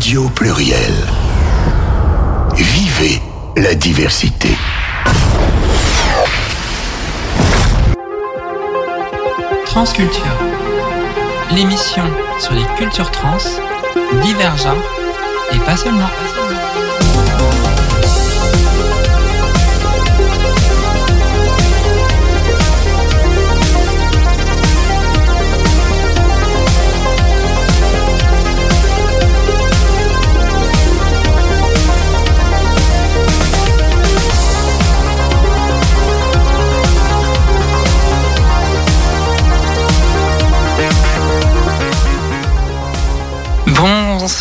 Radio Pluriel. Vivez la diversité. Transculture. L'émission sur les cultures trans, divergentes et pas seulement.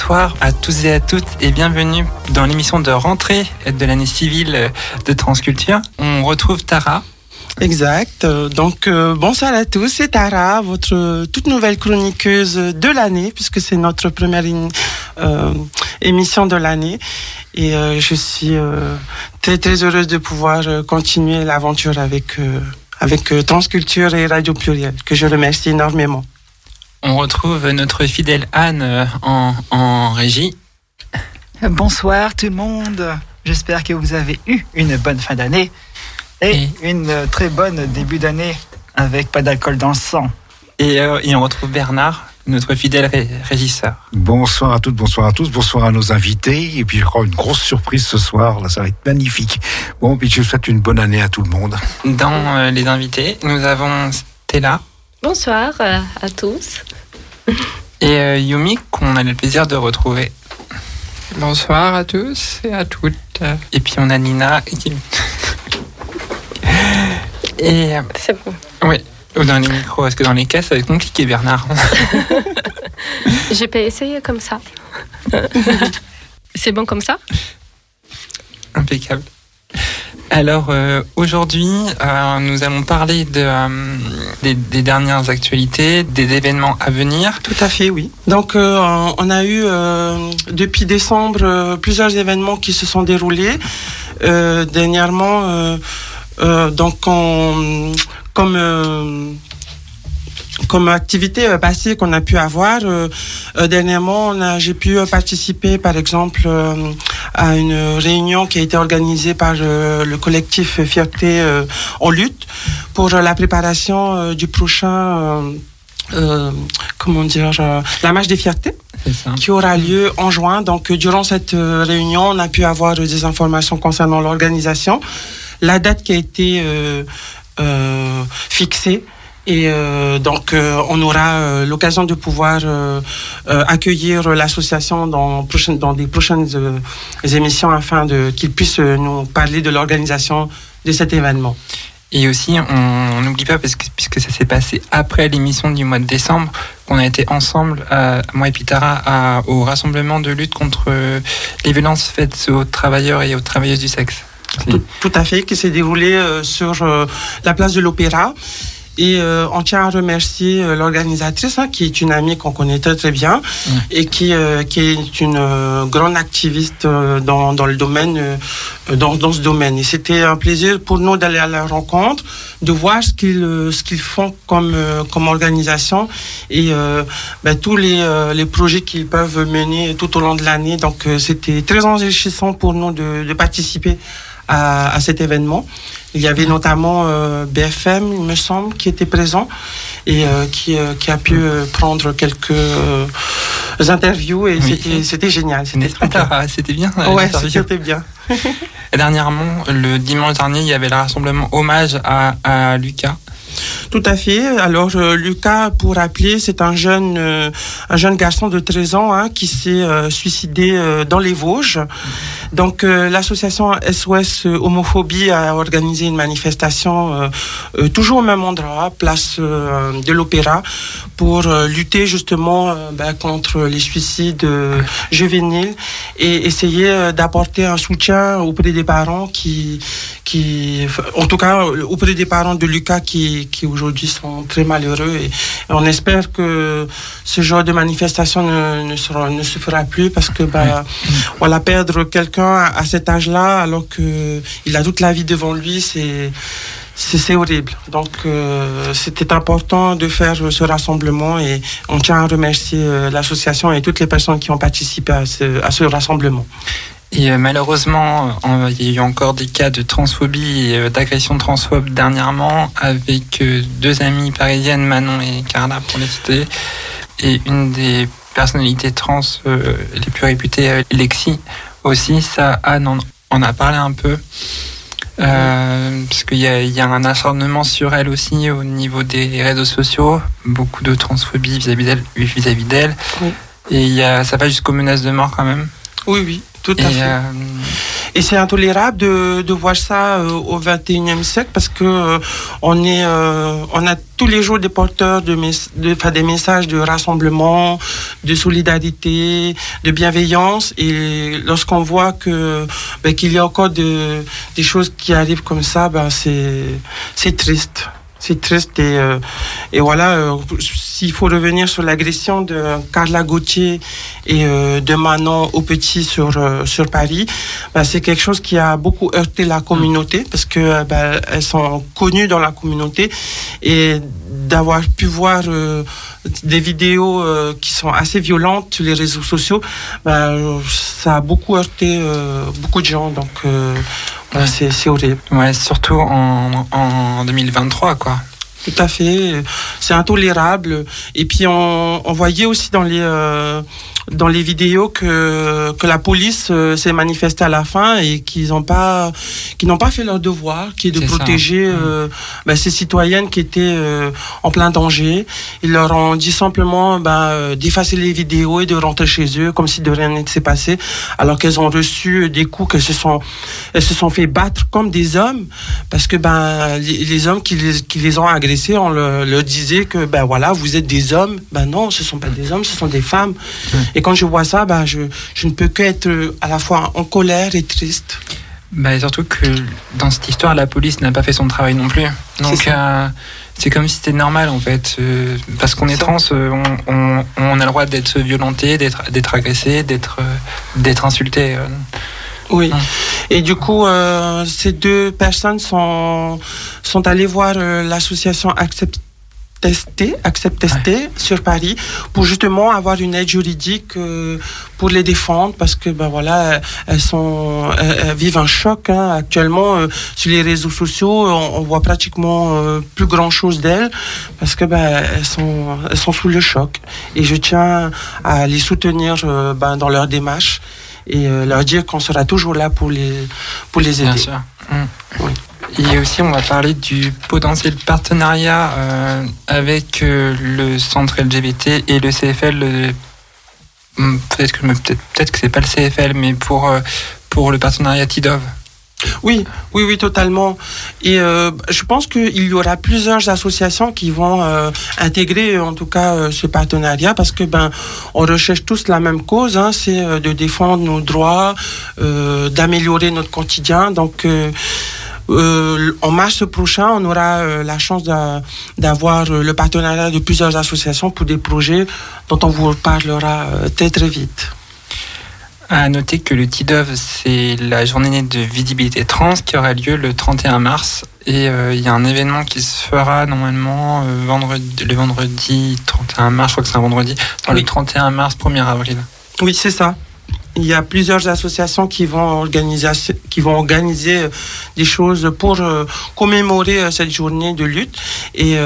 Bonsoir à tous et à toutes et bienvenue dans l'émission de rentrée de l'année civile de Transculture. On retrouve Tara. Exact. Donc euh, bonsoir à tous, c'est Tara, votre toute nouvelle chroniqueuse de l'année, puisque c'est notre première euh, émission de l'année. Et euh, je suis très très heureuse de pouvoir continuer l'aventure avec avec Transculture et Radio Pluriel, que je remercie énormément. On retrouve notre fidèle Anne en, en régie. Bonsoir tout le monde. J'espère que vous avez eu une bonne fin d'année et, une très bonne début d'année avec pas d'alcool dans le sang. Et, euh, et, on retrouve Bernard, notre fidèle ré régisseur. Bonsoir à toutes, bonsoir à tous, bonsoir à nos invités. Et puis je crois une grosse surprise ce soir, là ça va être magnifique. Bon, puis je souhaite une bonne année à tout le monde. Dans euh, les invités, nous avons Stella. Bonsoir euh, à tous. Et euh, Yumi, qu'on a le plaisir de retrouver. Bonsoir à tous et à toutes. Et puis on a Nina. Qui... et euh, C'est bon. Oui, dans les micros, parce que dans les caisses, ça va être compliqué, Bernard. J'ai pas essayé comme ça. C'est bon comme ça? Impeccable. Alors euh, aujourd'hui, euh, nous allons parler de, euh, des, dernières actualités, des événements à venir. Tout à fait, oui. Donc on a eu depuis décembre plusieurs événements qui se sont déroulés. dernièrement, donc on, comme comme activité passée qu'on a pu avoir. Euh, dernièrement, j'ai pu participer, par exemple, euh, à une réunion qui a été organisée par euh, le collectif Fierté en lutte pour la préparation du prochain. comment dire, la marche des fiertés qui aura lieu en juin. Donc, durant cette réunion, on a pu avoir des informations concernant l'organisation, la date qui a été fixée et euh, donc, euh, on aura euh, l'occasion de pouvoir accueillir l'association dans, dans des prochaines émissions afin de qu'ils puissent nous parler de l'organisation de cet événement. Et aussi, on n'oublie pas, parce que, puisque ça s'est passé après l'émission du mois de décembre, qu'on a été ensemble, moi et Pitara, à, au rassemblement de lutte contre les violences faites aux travailleurs et aux travailleuses du sexe. Tout, tout à fait, qui s'est déroulé sur la place de l'Opéra. Et euh, on tient à remercier euh, l'organisatrice, hein, qui est une amie qu'on connaît très très bien mmh. et qui, euh, qui est une euh, grande activiste euh, dans, dans le domaine, dans, dans ce domaine. Et c'était un plaisir pour nous d'aller à la rencontre, de voir ce qu'ils ce qu'ils font comme comme organisation et ben, tous les, les projets qu'ils peuvent mener tout au long de l'année. Donc c'était très enrichissant pour nous de, de participer à, à cet événement. Il y avait notamment euh, BFM, il me semble, qui était présent et euh, qui, euh, qui, a pu prendre quelques interviews et oui. c'était génial. C'était bien. Ouais, c'était bien. Dernièrement, le dimanche dernier, il y avait le rassemblement hommage à, à Lucas. Tout à fait. Alors euh, Lucas, pour rappeler, c'est un jeune, euh, un jeune garçon de 13 ans hein, qui s'est euh, suicidé dans les Vosges. Donc l'association SOS Homophobie a organisé une manifestation toujours au même endroit, place de l'Opéra, pour lutter justement ben, contre les suicides juvéniles et essayer d'apporter un soutien auprès des parents qui, en tout cas auprès des parents de Lucas qui, qui aujourd'hui sont très malheureux et on espère que ce genre de manifestation ne, ne, sera, ne se fera plus parce que bah, voilà perdre quelqu'un à, à, cet âge-là alors que il a toute la vie devant lui c'est c'est horrible. Donc c'était important de faire ce rassemblement et on tient à remercier l'association et toutes les personnes qui ont participé à ce, à ce rassemblement. Et malheureusement, il y a eu encore des cas de transphobie et d'agression transphobe dernièrement avec deux amies parisiennes, Manon et Carla pour les citer, et une des personnalités trans les plus réputées, Lexi aussi. Ça, Anne en, a parlé un peu. Euh, parce qu'il y, y, a un acharnement sur elle aussi au niveau des réseaux sociaux, beaucoup de transphobie vis-à-vis d'elle, d'elle, et il y a, ça va jusqu'aux menaces de mort quand même. Oui, oui. Tout à fait. Euh, et c'est intolérable de, de, voir ça euh, au 21e siècle parce que euh, on est, on a tous les jours des porteurs de, de des messages de rassemblement, de solidarité, de bienveillance. Et lorsqu'on voit que ben, qu'il y a encore de, des choses qui arrivent comme ça, ben, c'est c'est triste. C'est triste et, euh, et voilà, euh, s'il faut revenir sur l'agression de Carla Gauthier et euh, de Manon au petit sur, sur Paris, bah, c'est quelque chose qui a beaucoup heurté la communauté parce que bah, elles sont connues dans la communauté et d'avoir pu voir des vidéos qui sont assez violentes sur les réseaux sociaux, bah, ça a beaucoup heurté beaucoup de gens. Donc c'est horrible. Surtout en, en 2023, quoi. Tout à fait, c'est intolérable. Et puis on, on, voyait aussi dans les euh, dans les vidéos que que la police euh, s'est manifestée à la fin et qu'ils n'ont pas n'ont pas fait leur devoir, qui est de protéger euh, mm. ben, ces citoyennes qui étaient en plein danger. Ils leur ont dit simplement ben, d'effacer les vidéos et de rentrer chez eux comme si de rien n'était passé, alors qu'elles ont reçu des coups, qu'elles se sont elles se sont fait battre comme des hommes parce que ben les, les hommes qui les, qui les ont agressés on le, disait que ben voilà, vous êtes des hommes. Ben non, ce sont pas des hommes, ce sont des femmes. Et quand je vois ça, ben je, je ne peux qu'être euh, à la fois en colère et triste. Ben, surtout que dans cette histoire, la police n'a pas fait son travail non plus. Donc euh, c'est comme si c'était normal en fait. Euh, parce qu'on est trans, on, on, a le droit d'être violenté, d'être agressé, d'être insulté. Oui. Et du coup, euh, ces deux personnes sont, sont allées voir euh, l'association Accept Testé, Accept Testé sur Paris pour justement avoir une aide juridique euh, pour les défendre parce que ben voilà elles sont elles, vivent un choc hein. actuellement euh, sur les réseaux sociaux on, on voit pratiquement euh, plus grand chose d'elles parce que ben elles sont elles sont sous le choc. Et je tiens à les soutenir ben, dans leur démarche et euh, leur dire qu'on sera toujours là pour les, pour les aider. Bien sûr. Mmh. Et aussi, on va parler du potentiel partenariat euh, avec euh, le centre LGBT et le CFL. Hmm, peut-être que peut-être peut que c'est pas le CFL, mais pour pour le partenariat TIDOV. Oui, oui, oui, totalement. Et euh, je pense qu'il y aura plusieurs associations qui vont euh, intégrer, en tout cas, euh, ce partenariat, parce que ben, on recherche tous la même cause, hein, c'est de défendre nos droits, d'améliorer notre quotidien. Donc en mars prochain, on aura la chance d'avoir le partenariat de plusieurs associations pour des projets dont on vous parlera très très vite. À noter que le TIDOV, c'est la journée de visibilité trans qui aura lieu le 31 mars. Et euh, il y a un événement qui se fera normalement euh, vendredi, le vendredi 31 mars, je crois que c'est un vendredi, dans le 31 mars, 1er avril. Oui, c'est ça il y a plusieurs associations qui vont organiser, qui vont organiser euh, des choses pour euh, commémorer euh, cette journée de lutte. Et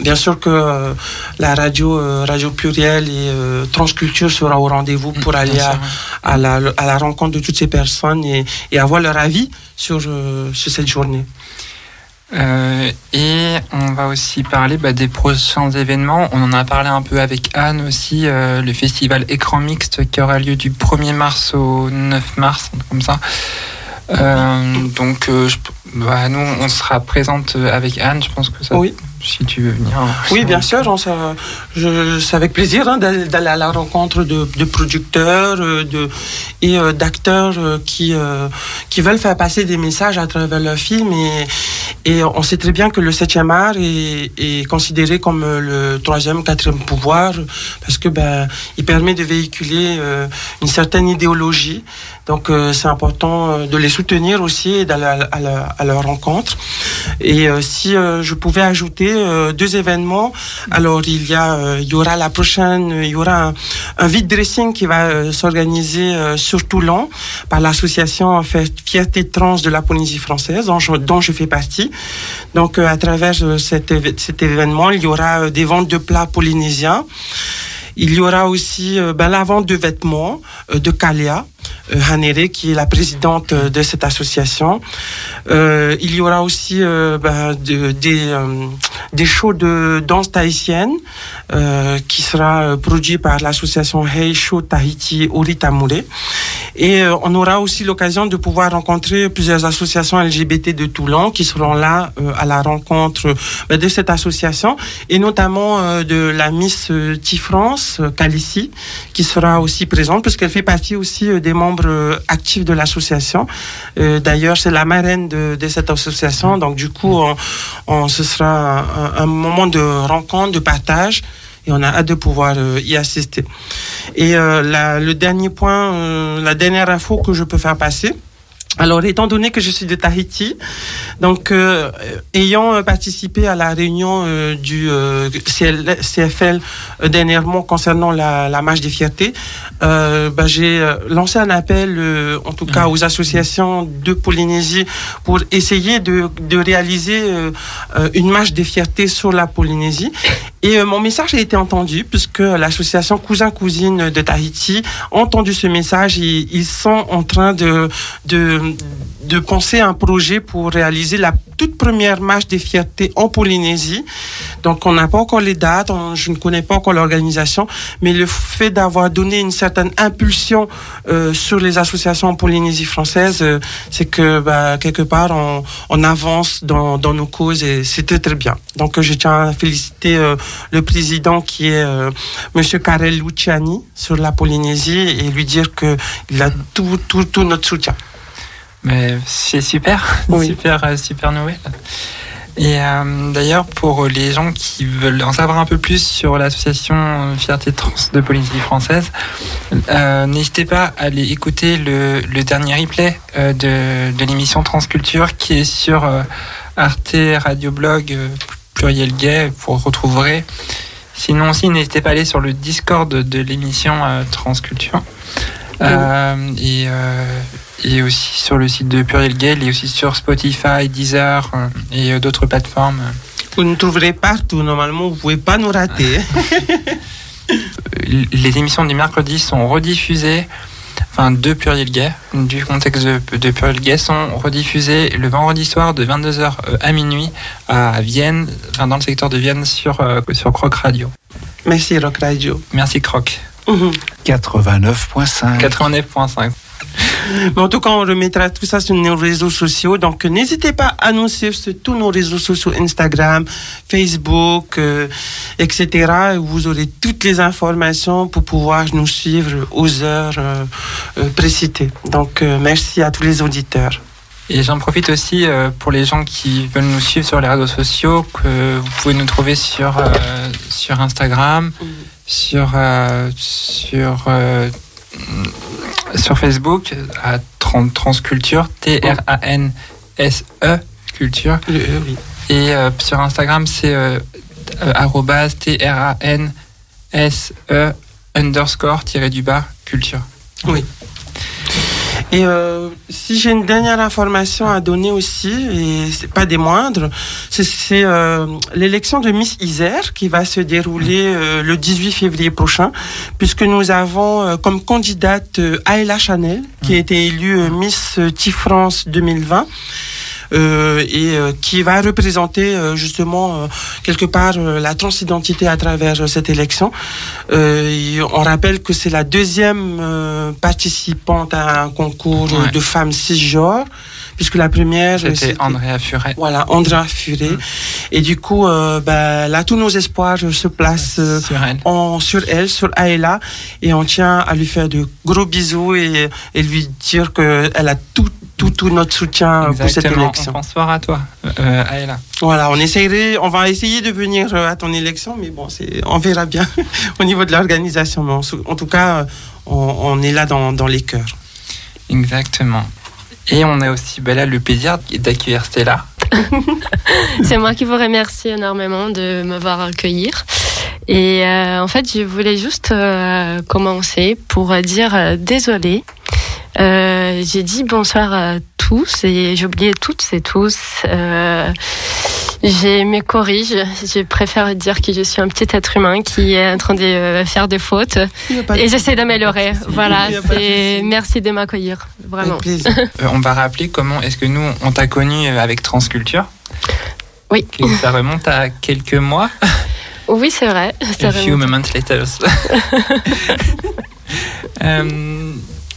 bien sûr que la radio, radio plurielle et transculture sera au rendez-vous pour aller à, la, à, la, rencontre de toutes ces personnes et, et avoir leur avis sur, sur cette journée. Euh, et on va aussi parler bah, des prochains événements. On en a parlé un peu avec Anne aussi, euh, le festival Écran Mixte qui aura lieu du 1er mars au 9 mars, comme ça. Euh, donc, bah, nous, on sera présente avec Anne, je pense que ça. Oui, si tu veux venir. Oui, bien sûr. On, ça, je, c'est avec plaisir hein, d'aller, à la rencontre de, de producteurs euh, de, et euh, d'acteurs euh, qui, euh, qui veulent faire passer des messages à travers leurs films. Et, et on sait très bien que le 7e art est, est considéré comme euh, le troisième, quatrième pouvoir parce que ben, il permet de véhiculer euh, une certaine idéologie. Donc euh, c'est important euh, de les soutenir aussi et d'aller à, à à leur rencontre. Et euh, si euh, je pouvais ajouter euh, deux événements, alors il y a, il y aura la prochaine, il y aura un, vide dressing qui va s'organiser sur Toulon par l'association Fierté Trans de la Polynésie française, dont je, dont je fais partie. Donc à travers cet, cet événement, il y aura des ventes de plats polynésiens. Il y aura aussi euh, ben, la vente de vêtements euh, de Kalia euh, Hanere, qui est la présidente de cette association. Il y aura aussi ben, de- des, des shows de danse tahitienne euh, qui sera euh, produit par l'association Hey Show Tahiti Oritamure. Et euh, on aura aussi l'occasion de pouvoir rencontrer plusieurs associations LGBT de Toulon qui seront là euh, à la rencontre ben, de cette association et notamment euh, de la Miss euh, euh, Calici, qui sera aussi présente parce qu'elle fait partie aussi euh, des membres euh, actifs de l'association. Euh, D'ailleurs, c'est la marraine de, de cette association. Donc, du coup, on, on- ce sera un, moment de rencontre, de partage. Et on a hâte de pouvoir euh, y assister. Et euh, le dernier point, euh, la dernière info que je peux faire passer, alors, étant donné que je suis de Tahiti, donc euh, ayant euh, participé à la réunion euh, du euh, CL CFL dernièrement concernant la, la marche des fiertés, euh, bah, j'ai lancé un appel, euh, en tout cas aux associations de Polynésie, pour essayer de, de réaliser une marche des fiertés sur la Polynésie. Et mon message a été entendu puisque l'association Cousin Cousine de Tahiti a entendu ce message et ils sont en train de, de, de penser un projet pour réaliser la toute première marche des fiertés en Polynésie. Donc on n'a pas encore les dates, on- je ne connais pas encore l'organisation, mais le fait d'avoir donné une certaine impulsion euh, sur les associations en Polynésie française, euh, c'est que bah, quelque part on, on avance dans, dans nos causes et c'est très bien. Donc je tiens à féliciter euh, le président qui est euh, Monsieur Karel Luciani sur la Polynésie et lui dire que il a tout, tout, tout notre soutien. Mais c'est super, Oui. super, euh, super nouvelle. Et euh, d'ailleurs, pour les gens qui veulent en savoir un peu plus sur l'association Fierté Trans de Polynésie française, euh, n'hésitez pas à aller écouter le, le dernier replay euh, de, de l'émission Transculture qui est sur Arte Radio Blog pluriel gay, vous retrouverez. Sinon aussi, n'hésitez pas à aller sur le Discord de l'émission Transculture. Euh, et, et aussi sur le site de Pluriel Gay, et aussi sur Spotify, Deezer euh, et euh, d'autres plateformes. Vous nous trouverez partout, normalement vous pouvez pas nous rater. Euh, Les émissions du mercredi sont rediffusées, enfin de Pluriel Gay, du contexte de, de Pluriel Gay, sont rediffusées le vendredi soir de 22h à minuit à Vienne, enfin dans le secteur de Vienne sur, euh, sur Croc Radio. Merci Rock Radio. Merci Croc. Mhm. 89.5. 89.5. Mais en tout cas, on remettra tout ça sur nos réseaux sociaux. Donc, n'hésitez pas à nous suivre sur tous nos réseaux sociaux, Instagram, Facebook, euh, etc. Et vous aurez toutes les informations pour pouvoir nous suivre aux heures euh, euh, précitées. Donc, merci à tous les auditeurs. Et j'en profite aussi pour les gens qui veulent nous suivre sur les réseaux sociaux, que vous pouvez nous trouver sur, sur Instagram, sur, sur, sur Facebook, à Tran- Transculture, T-R-A-N-S-E, E, culture. Euh, euh, oui. Et euh, sur Instagram, c'est euh, euh, T-R-A-N-S-E underscore tiré du bas culture. Et euh, si j'ai une dernière information à donner aussi, et c'est pas des moindres, c'est- euh, l'élection de Miss Isère qui va se dérouler euh, le 18 février prochain, puisque nous avons euh, comme candidate euh, Ayla Chanel, qui a été élue euh, Miss T-France 2020. Euh, et euh, qui va représenter euh, justement euh, quelque part euh, la transidentité à travers cette élection. Euh, on rappelle que c'est la deuxième euh, participante à un concours Ouais. de femmes cisgenres puisque la première c'était Andrea Furet. Voilà, Andrea Furet. Mm. Et du coup, euh, bah, là, tous nos espoirs se placent euh, sur, elle. En, sur elle, sur et on tient à lui faire de gros bisous et, et lui dire qu'elle a tout tout, tout, notre soutien pour cette élection. Bonsoir à toi, euh, Aïla. Voilà, on on va essayer de venir à ton élection, mais bon, c'est, on verra bien au niveau de l'organisation. Mais en, tout cas, on, on est là dans, dans les cœurs. Exactement. Et on a aussi ben là, le plaisir d'accueillir Stella. c'est moi qui vous remercie énormément de m'avoir accueilli. Et euh, en fait, je voulais juste euh, commencer pour dire euh, désolé. j'ai dit bonsoir à tous et j'ai oublié toutes et tous. J'ai mes corrige. Je préfère dire que je suis un petit être humain qui est en train de euh, faire des fautes et j'essaie d'améliorer. Voilà. Et merci de m'accueillir. Vraiment. Euh, on va rappeler comment est-ce que nous on t'a connu avec Transculture. Oui. ça remonte à quelques mois. Oui, c'est vrai. A few moments later. euh,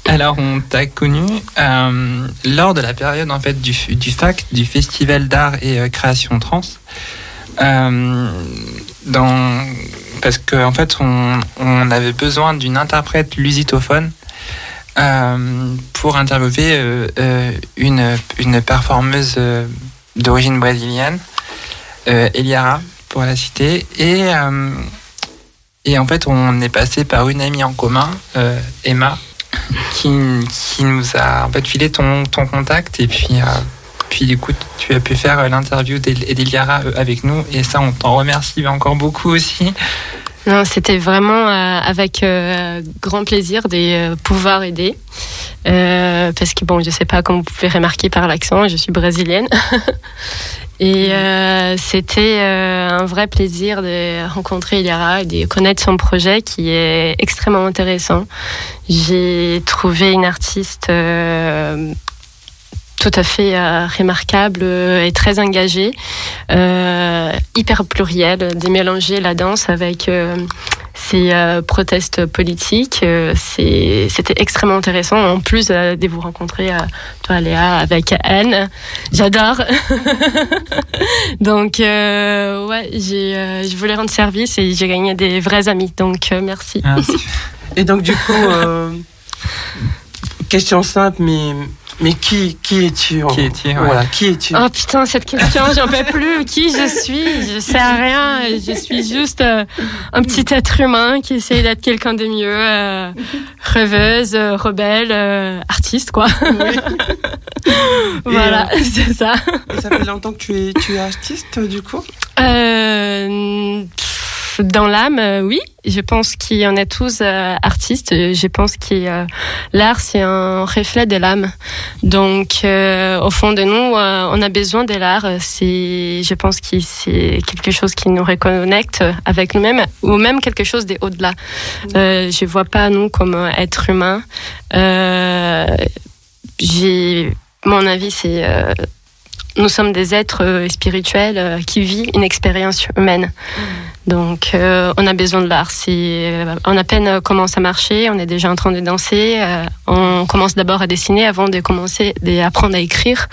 alors, on t'a connu euh, lors de la période en fait du, FAC, du Festival d'art et euh, création trans. Euh, parce qu'en en fait, on, on, avait besoin d'une interprète lusitophone pour interviewer une, une performeuse d'origine brésilienne, Eliara, pour la citer. Et, et en fait, on est passé par une amie en commun, Emma, qui, nous a en fait filé ton, ton contact et puis, euh, puis du coup tu as pu faire l'interview d'Eliara euh, avec nous et ça on t'en remercie encore beaucoup aussi. Non, c'était vraiment euh, avec grand plaisir de pouvoir aider. parce que bon, je sais pas, comme vous pouvez remarquer par l'accent, je suis brésilienne. Et euh, c'était euh, un vrai plaisir de rencontrer Iliara et de connaître son projet qui est extrêmement intéressant. J'ai trouvé une artiste euh, tout à fait remarquable et très engagée, hyper plurielle, de mélanger la danse avec ces euh, protestes politiques. Euh, c'était extrêmement intéressant. En plus euh, de vous rencontrer, toi Léa, avec Anne, j'adore. Donc ouais, je voulais rendre service et j'ai gagné des vrais amis. Donc merci. Ah, et donc du coup, question simple, mais mais qui, qui es-tu Qui es-tu Voilà, qui es-tu? Oh putain, cette question, j'en peux plus. Qui je suis? Je sais rien. Je suis juste euh, un petit être humain qui essaye d'être quelqu'un de mieux, euh, rêveuse, euh, rebelle, artiste, quoi. Oui. voilà, c'est ça. Et ça fait longtemps que tu es, tu es artiste, du coup? Euh, dans l'âme, euh, oui. Je pense qu'il y en a tous euh, artistes. Je pense que euh, l'art, c'est un reflet de l'âme. Donc, au fond de nous, on a besoin de l'art. C'est, je pense que c'est quelque chose qui nous reconnecte avec nous-mêmes, ou même quelque chose de au-delà. je vois pas nous comme être humain. j'ai, mon avis, c'est nous sommes des êtres spirituels qui vivent une expérience humaine. Donc, euh, on a besoin de l'art. Si euh, on a peine commence à marcher, on est déjà en train de danser. Euh, on commence d'abord à dessiner avant de commencer d'apprendre à écrire.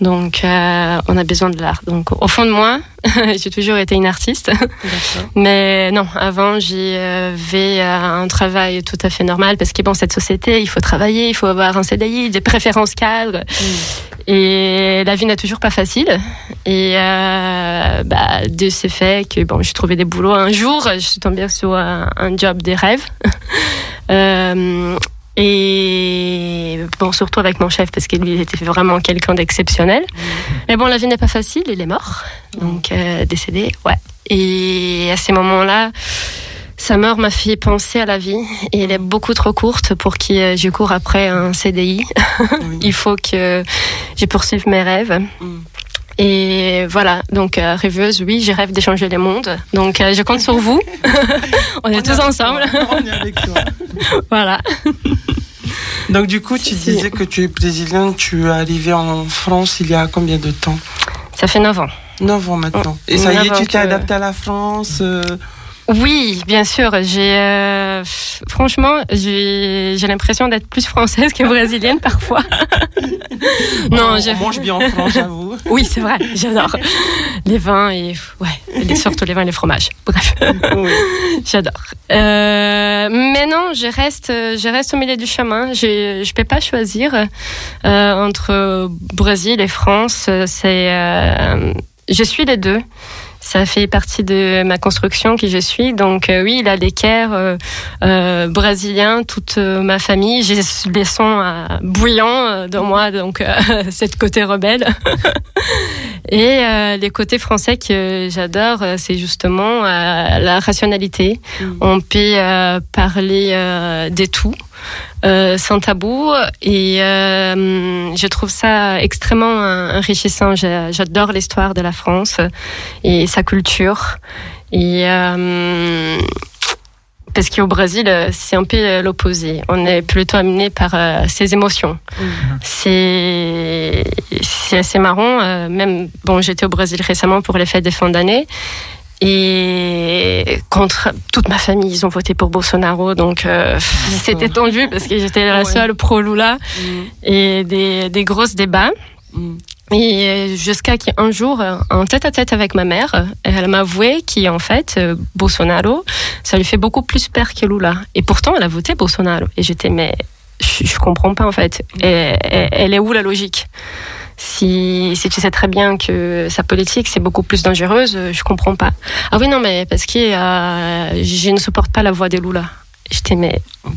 Mm. Donc, on a besoin de l'art. Donc, au fond de moi, j'ai toujours été une artiste. Mais non, avant, j'avais un travail tout à fait normal parce que bon, cette société, il faut travailler, il faut avoir un CDI, des préférences cadres. Mm. Et la vie n'est toujours pas facile. Et bah, de ce fait que bon, j'ai trouvé des boulot. Un jour, je suis tombée sur un, job des rêves. Euh, et bon, surtout avec mon chef, parce qu'il était vraiment quelqu'un d'exceptionnel. Mais bon, la vie n'est pas facile, il est mort. Donc, euh, décédé, ouais. Et à ces moments-là, sa mort m'a fait penser à la vie et elle est beaucoup trop courte pour que je cours après un CDI. il faut que je poursuive mes rêves. Mm. Et voilà, donc euh, rêveuse, oui, j'ai rêve d'échanger les mondes. Donc euh, je compte sur vous. on est tous ensemble. on est avec toi. voilà. Donc du coup, tu disais que tu es brésilienne, tu es arrivée en France il y a combien de temps? Ça fait 9 ans. 9 ans maintenant. Et ça y est, tu t'es adaptée à la France euh, Oui, bien sûr. J'ai euh, franchement, j'ai l'impression d'être plus française que brésilienne parfois. non, on, mange bien en France, j'avoue. oui, c'est vrai. J'adore les vins et ouais, surtout les vins et les fromages. Bref, j'adore. Euh, mais non, je reste, je reste au milieu du chemin. Je je peux pas choisir euh, entre Brésil et France. C'est, euh, je suis les deux ça fait partie de ma construction qui je suis. Donc euh, oui, il a l'équerre euh, euh, brésilien, toute euh, ma famille. J'ai des sons bouillants dans moi, donc cette côté rebelle. Et les côtés français que j'adore, c'est justement la rationalité. Mm. On peut parler des tout. Euh, sans tabou et euh, je trouve ça extrêmement enrichissant. J'adore l'histoire de la France et sa culture et euh, parce qu'au Brésil, c'est un peu l'opposé. On est plutôt amené par ses émotions. Mm-hmm. C'est c'est assez marrant. même bon, j'étais au Brésil récemment pour les fêtes des fins d'année et contre toute ma famille, ils ont voté pour Bolsonaro, donc euh, c'était tendu parce que j'étais la seule pro Lula mm. et des, des grosses débats. Mm. Et jusqu'à qu'un jour, en tête à tête avec ma mère, elle m'a avoué qu'en fait, euh, Bolsonaro, ça lui fait beaucoup plus peur que Lula. Et pourtant, elle a voté Bolsonaro. Et j'étais, mais je, je comprends pas en fait. Et, elle est où la logique? Si, si tu sais très bien que sa politique c'est beaucoup plus dangereuse, je comprends pas. Ah oui non mais parce que euh, je ne supporte pas la voix de Lula. J'étais mais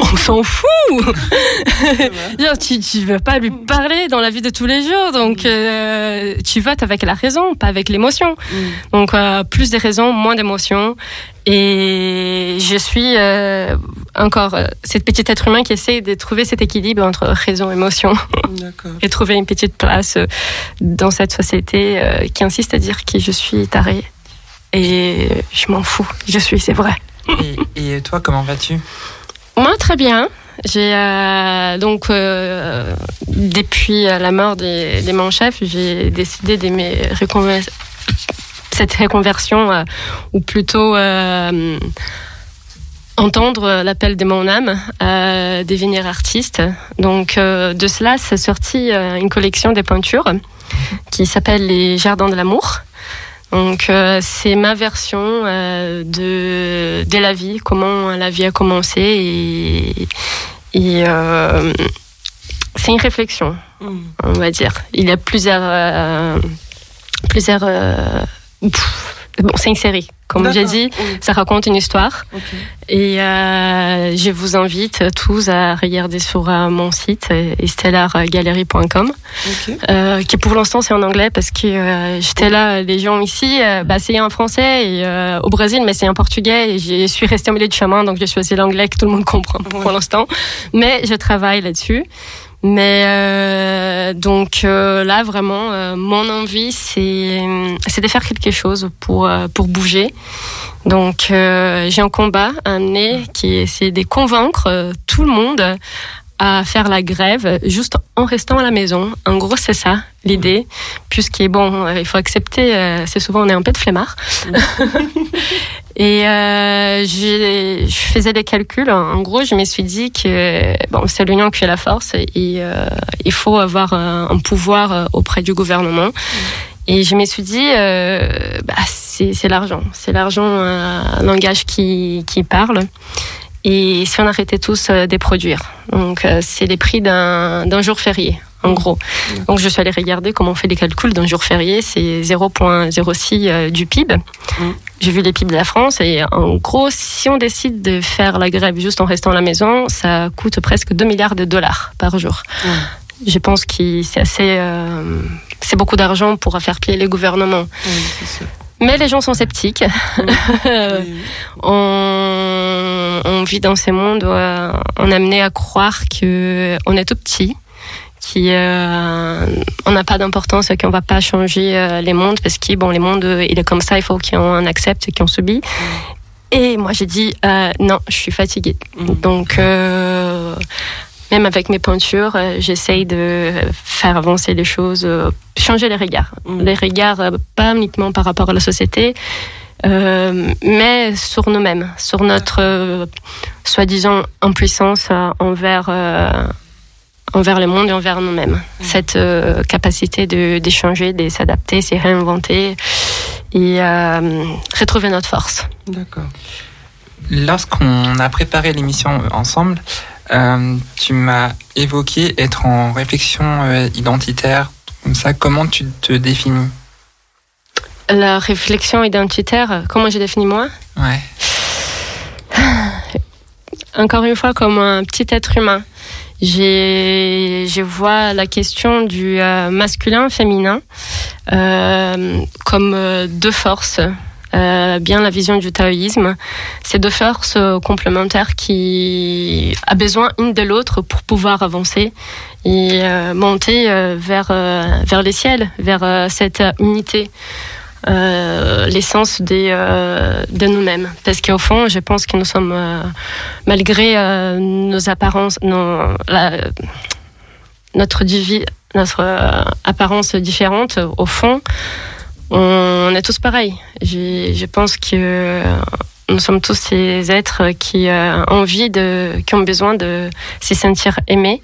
on s'en fout. Genre, tu tu veux pas lui parler dans la vie de tous les jours, donc mm. euh, tu votes avec la raison, pas avec l'émotion. Mm. Donc euh, plus de raisons, moins d'émotions. Et je suis euh, encore euh, cette petite être humain qui essaie de trouver cet équilibre entre raison et émotion et trouver une petite place euh, dans cette société qui insiste à dire que je suis tarée. Et je m'en fous, je suis, c'est vrai. Et, toi, comment vas-tu? Moi, très bien. J'ai donc depuis la mort de, de mon chef, j'ai décidé de me cette reconversion, ou plutôt entendre l'appel de mon âme, à devenir artiste. Donc euh, de cela, s'est sorti euh, une collection de peintures qui s'appelle Les Jardins de l'amour. Donc euh, c'est ma version de de la vie, comment la vie a commencé et, et c'est une réflexion, mm. on va dire. Il y a plusieurs plusieurs bon, c'est une série comme j'ai dit, ça raconte une histoire. Et euh, je vous invite tous à regarder sur euh, mon site, estellargallery.com, euh, qui pour l'instant c'est en anglais parce que euh, j'étais là, les gens ici, bah, c'est en français et au Brésil, mais c'est en portugais et je suis restée au milieu du chemin, donc j'ai choisi l'anglais que tout le monde comprend pour l'instant. Mais je travaille là-dessus. Mais euh, donc euh, là vraiment, euh, mon envie c'est de faire quelque chose pour euh, pour bouger. Donc j'ai un combat à mener qui c'est de convaincre tout le monde à faire la grève juste en restant à la maison. En gros, c'est ça l'idée, puisqu'il bon, il faut accepter. c'est souvent on est un peu de flemmard. Et euh, je faisais des calculs. En gros, je me suis dit que bon, c'est l'union qui fait la force et euh, il faut avoir un, pouvoir euh, auprès du gouvernement. Et je me suis dit, euh, bah, c'est l'argent. C'est l'argent, un langage qui, qui parle. Et si on arrêtait tous de produire. Donc, c'est les prix d'un jour férié en gros. Donc je suis allée regarder comment on fait les calculs d'un jour férié, c'est 0,06 euh, du PIB. J'ai vu les PIB de la France et en gros, si on décide de faire la grève juste en restant à la maison, ça coûte presque 2 milliards de dollars par jour. Je pense que c'est assez, euh, c'est beaucoup d'argent pour faire plier les gouvernements. Mais les gens sont sceptiques. on, on, vit dans ces mondes où on est amené à croire que on est tout petit qui euh, on n'a pas d'importance et qu'on va pas changer euh, les mondes parce que bon les mondes il est comme ça il faut qu'on accepte qu'on subit et moi j'ai dit euh, non je suis fatiguée mm. donc euh, même avec mes peintures, euh, j'essaye de faire avancer les choses, changer les regards. Mm. Les regards, pas uniquement par rapport à la société, mais sur nous-mêmes, sur notre soi-disant impuissance envers envers le monde et envers nous-mêmes. Mm. Cette capacité d'échanger, de, s'adapter, de réinventer et retrouver notre force. D'accord. Lorsqu'on a préparé l'émission ensemble, euh, tu m'as évoqué être en réflexion euh, identitaire. Comme ça, comment tu te définis? La réflexion identitaire, comment je définis moi? Ouais. Encore une fois, comme un petit être humain. Je vois la question du euh, masculin, féminin, comme deux forces euh, bien la vision du taoïsme. C'est deux forces complémentaires qui a besoin une de l'autre pour pouvoir avancer et euh, monter euh, vers vers les ciels, vers cette unité. l'essence des, de nous-mêmes. Parce qu'au fond, je pense que nous sommes, malgré nos apparences, notre, notre apparence différente, au fond, on est tous pareils. Je, pense que nous sommes tous ces êtres qui euh, ont envie de, qui ont besoin de se sentir aimés.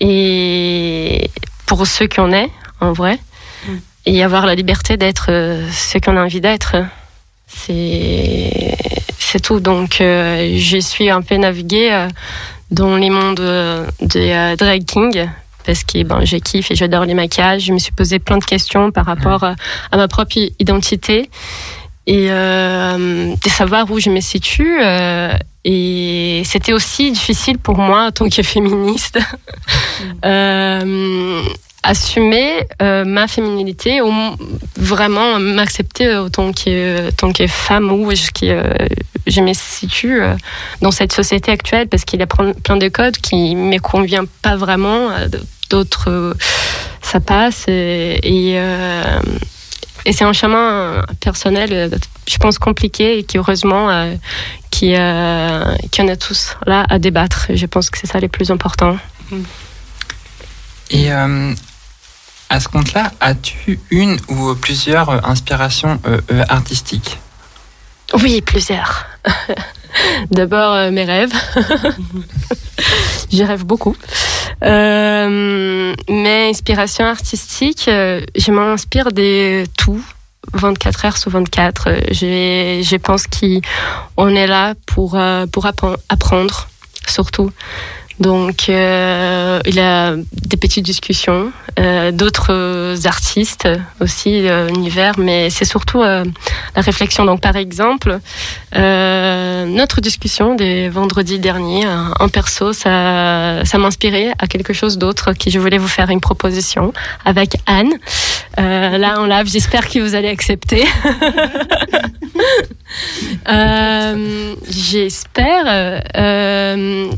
Et pour ceux qu'on est, en vrai, mm. et avoir la liberté d'être euh, ce qu'on a envie d'être. C'est, c'est tout. Donc, euh, je suis un peu naviguée dans les mondes des drag kings parce que ben, je kiffe et j'adore les maquillages. Je me suis posé plein de questions par rapport euh, à ma propre identité et euh, de savoir où je me situe. Euh, et c'était aussi difficile pour moi en tant que féministe euh, assumer ma féminité ou vraiment m'accepter autant que, tant que femme où je, je me situe dans cette société actuelle parce qu'il y a plein de codes qui ne me conviennent pas vraiment d'autres euh, ça passe et, euh, et, c'est un chemin personnel euh, je pense compliqué et qui heureusement qui, qui en a tous là à débattre. Je pense que c'est ça le plus important et à ce compte-là, as-tu une ou plusieurs inspirations artistiques? Oui, plusieurs. D'abord, mes rêves. J'y rêve beaucoup. Euh, mes inspirations artistiques, euh, je m'inspire de tout. 24 heures sur 24. Je, je pense qu'on est là euh, pour apprendre, surtout. Donc, euh, il y a des petites discussions, euh, d'autres artistes aussi, euh, univers, mais c'est surtout euh, la réflexion. Donc, par exemple, notre discussion des vendredis derniers en perso, ça, ça inspiré à quelque chose d'autre qui je voulais vous faire une proposition avec Anne. là, en live, j'espère que vous allez accepter. j'espère.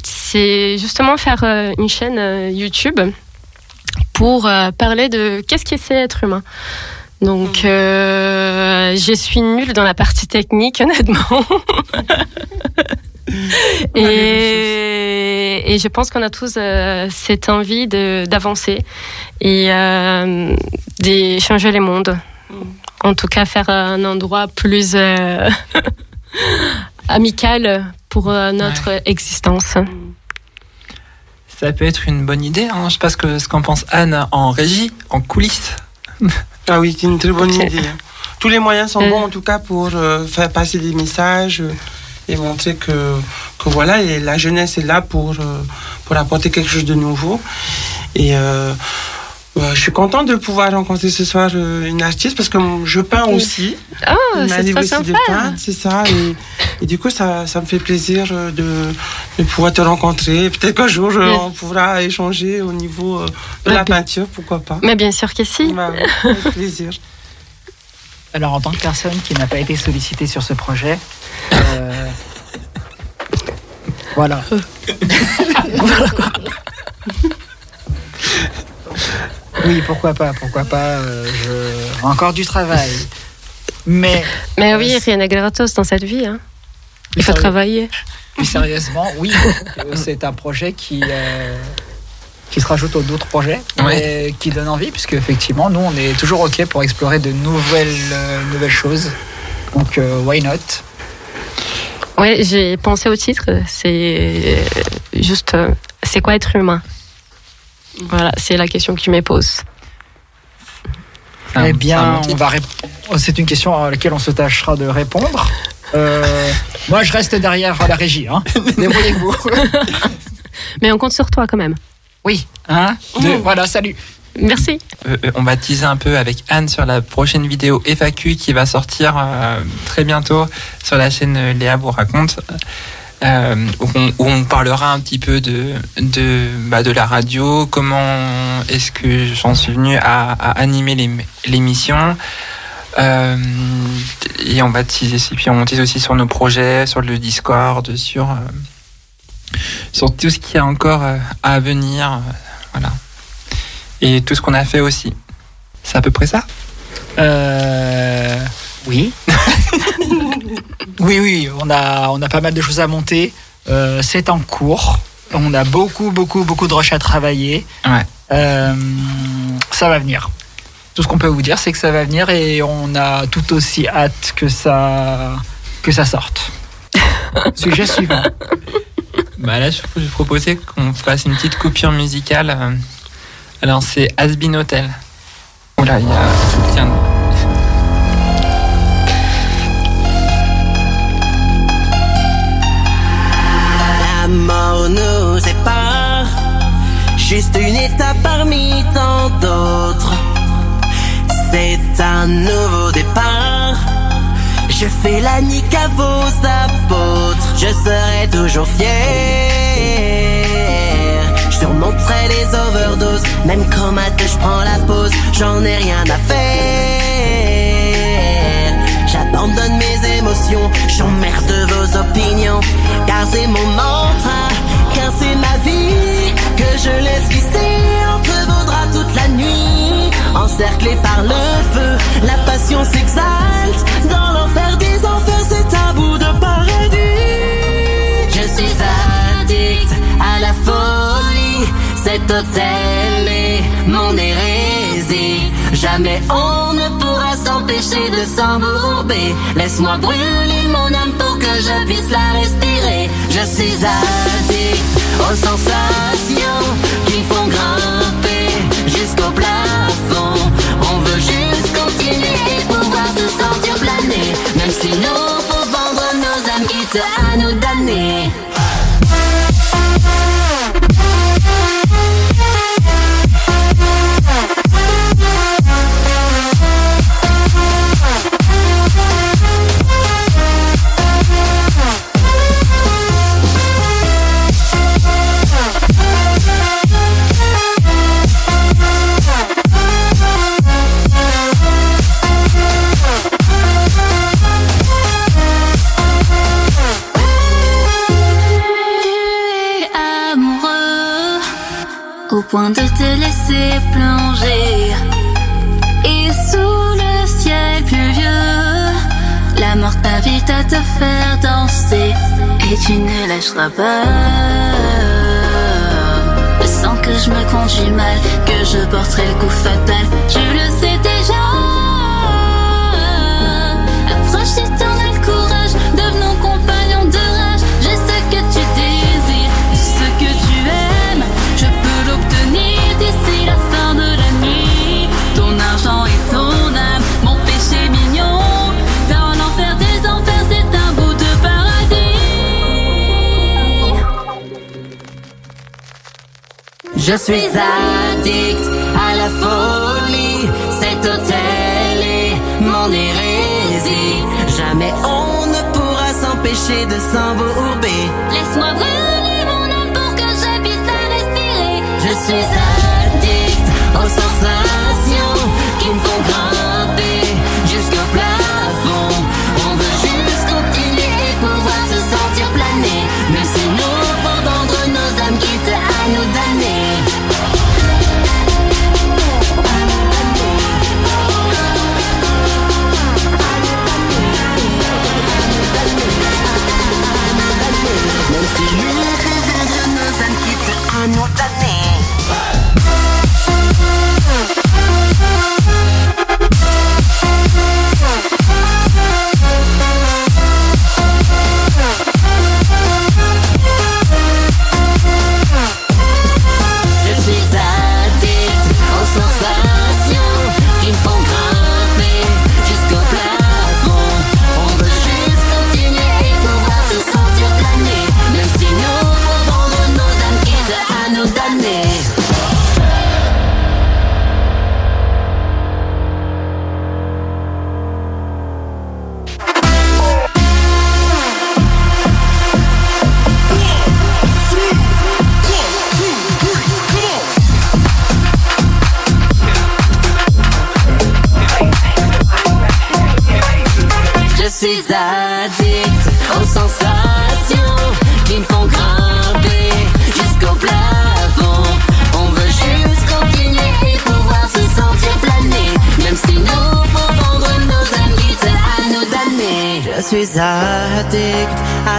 c'est justement faire euh, une chaîne euh, YouTube pour euh, parler de qu'est-ce que c'est être humain. Donc, je suis nulle dans la partie technique, honnêtement. et, et, je pense qu'on a tous cette envie d'avancer et d'échanger les mondes. En tout cas, faire un endroit plus amical pour notre existence. Ça peut être une bonne idée. Hein. Je sais pas ce qu'en ce pense Anne en régie, en coulisses. Ah oui, c'est une très bonne idée. Tous les moyens sont bons en tout cas pour euh, faire passer des messages euh, et montrer que, que voilà, et la jeunesse est là pour, euh, pour apporter quelque chose de nouveau. Et je suis contente de pouvoir rencontrer ce soir euh, une artiste parce que je peins aussi. Ah, c'est très sympa. C'est ça. Et, du coup, ça, ça me fait plaisir euh, de, de pouvoir te rencontrer. Peut-être qu'un jour, on pourra échanger au niveau euh, de la peinture, pourquoi pas. Mais bien sûr que si. Bah, avec plaisir. Alors, en tant que personne qui n'a pas été sollicitée sur ce projet, voilà. voilà quoi. Oui, pourquoi pas, pourquoi pas. Euh, je... Encore du travail. Mais. Mais oui, euh, rien n'est gratos dans cette vie. Hein. Il faut travailler. Plus sérieusement, oui, c'est un projet qui. Euh, qui se rajoute aux d'autres projets, mais qui donne envie, puisque effectivement, nous, on est toujours OK pour explorer de nouvelles, nouvelles choses. Donc, euh, why not? Ouais, j'ai pensé au titre. C'est juste, euh, c'est quoi être humain? Voilà, c'est la question que tu me poses. Ah, Eh bien, on va rép- c'est une question à laquelle on se tâchera de répondre. Euh, moi, je reste derrière la régie. Hein. Débrouillez-vous. Mais on compte sur toi quand même. Oui. Un, deux, voilà, salut. Merci. Euh, on va teaser un peu avec Anne sur la prochaine vidéo FAQ qui va sortir euh, très bientôt sur la chaîne Léa vous raconte. Euh, où, on, où on parlera un petit peu de, de, bah, de la radio, comment est-ce que j'en suis venu à, à animer l'ém- l'émission. Euh, et on va teaser, et puis on tease aussi sur nos projets, sur le Discord, sur, euh, sur tout ce qu'il y a encore euh, à venir. euh, voilà. Et tout ce qu'on a fait aussi. C'est à peu près ça? Euh, oui. oui, oui, on a, on a pas mal de choses à monter. Euh, c'est en cours. On a beaucoup, beaucoup, beaucoup de rush à travailler. Ouais. Euh, ça va venir. Tout ce qu'on peut vous dire, c'est que ça va venir et on a tout aussi hâte que ça, que ça sorte. Sujet suivant. Bah là, je, je proposais qu'on fasse une petite coupure musicale. euh. Alors, c'est Asbin Hotel. Oula, il y a. Tiens. Une étape parmi tant d'autres. C'est un nouveau départ. Je fais la nique à vos apôtres, je serai toujours fier. Je surmonterai les overdoses, même à deux, je prends la pause, j'en ai rien à faire. J'abandonne mes émotions, j'emmerde vos opinions, car c'est mon mantra, car c'est ma vie que je laisse glisser la nuit. Encerclé par le feu, la passion s'exalte. Dans l'enfer des enfers, c'est un bout de paradis. Je suis addict à la folie. Cet hôtel est mon hérésie. Jamais on ne pourra s'empêcher de s'embourber. Laisse-moi brûler mon âme pour que je puisse la respirer. Je suis addict aux sensations qui font grimper jusqu'au plafond. On veut juste continuer pouvoir se sentir planer. Même si nous faut vendre nos âmes quitte à nous damner. Tu ne lâcheras pas. Je sens que je me conduis mal, que je porterai le coup fatal. Je le sais Je suis addict à la folie. Cet hôtel est mon hérésie. Jamais on ne pourra s'empêcher de s'embourber. Laisse-moi brûler mon âme pour que je puisse la respirer. Je suis addict aux sensations qui me font grimper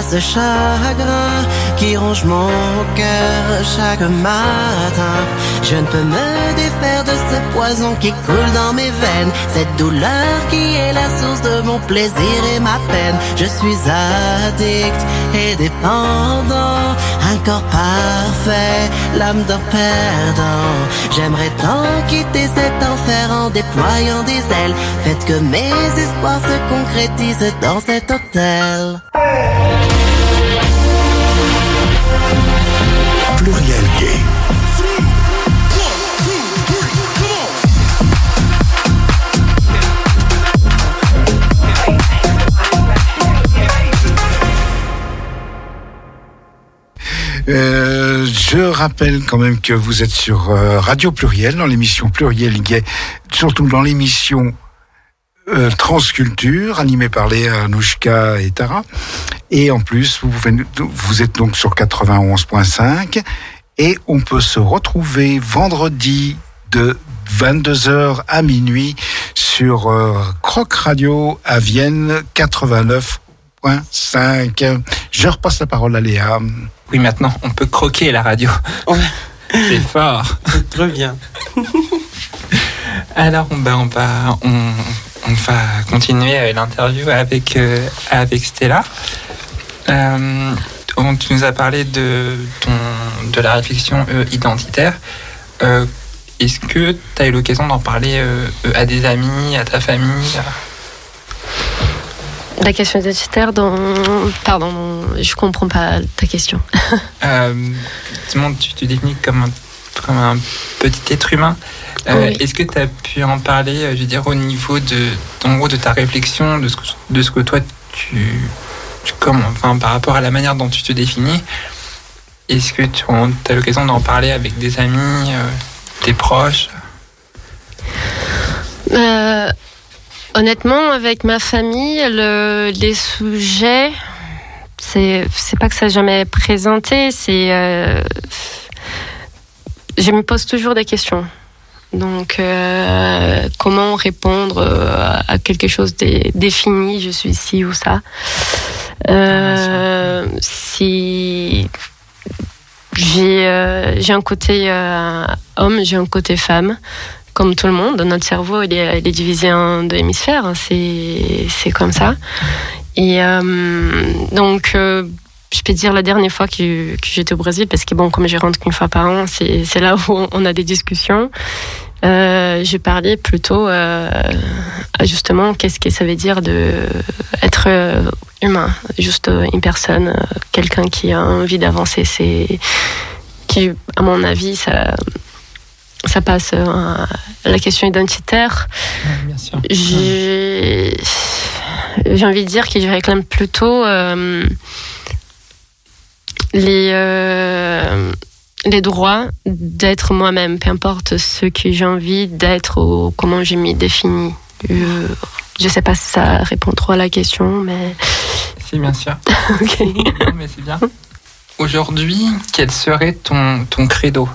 à ce chagrin qui ronge mon cœur chaque matin. Je ne peux me défaire de ce poison qui coule dans mes veines, cette douleur qui est la source de mon plaisir et ma peine. Je suis addict et dépendant, corps parfait, l'âme d'un perdant. J'aimerais tant quitter cet enfer en déployant des ailes. Faites que mes espoirs se concrétisent dans cet hôtel. Euh, je rappelle quand même que vous êtes sur euh, Radio Pluriel, dans l'émission Pluriel Gay, surtout dans l'émission euh, Transculture, animée par Léa, Anouchka et Tara. Et en plus, vous, pouvez- vous êtes donc sur 91.5 et on peut se retrouver vendredi de 22h à minuit sur Croc Radio à Vienne 89.5. Je repasse la parole à Léa. Oui, maintenant, on peut croquer la radio. Ouais. C'est fort. Très bien. Alors, on, bah, on, va, on, on va continuer l'interview avec, euh, avec Stella. Euh, on- tu nous as parlé de, ton, de la réflexion euh, identitaire. Est-ce que tu as eu l'occasion d'en parler à des amis, à ta famille La question identitaire dans... Pardon, je comprends pas ta question. euh, tu te définis comme un, comme un petit être humain. Euh, Oui. Est-ce que tu as pu en parler, euh, je veux dire, au niveau de, en gros, de ta réflexion, de ce que, de ce que toi tu, tu comme, enfin, par rapport à la manière dont tu te définis Est-ce que tu as l'occasion d'en parler avec des amis, euh, tes proches? Euh, honnêtement, avec ma famille, le- les sujets, c'est pas que ça jamais présenté, c'est euh, je me pose toujours des questions. Donc, euh, comment répondre euh, à quelque chose de défini, je suis ci ou ça. Si j'ai un côté homme, j'ai un côté femme comme tout le monde, notre cerveau il est, divisé en deux hémisphères, hein, c'est comme ça. Et euh, donc, euh, je peux dire la dernière fois que, que j'étais au Brésil, parce que bon, comme je rentre qu'une fois par an, c'est là où on a des discussions. Euh, je parlais plutôt euh, justement qu'est-ce que ça veut dire de être euh, humain, juste une personne, quelqu'un qui a envie d'avancer, c'est qui, à mon avis, ça ça passe euh, à la question identitaire. J'ai j'ai envie de dire que je réclame plutôt euh, les, euh, les droits d'être moi-même, peu importe ce que j'ai envie d'être ou comment je m'y définis. Euh, je sais pas si ça répond trop à la question, mais Si, bien sûr. ok. Non, mais c'est bien. Aujourd'hui, quel serait ton, ton credo?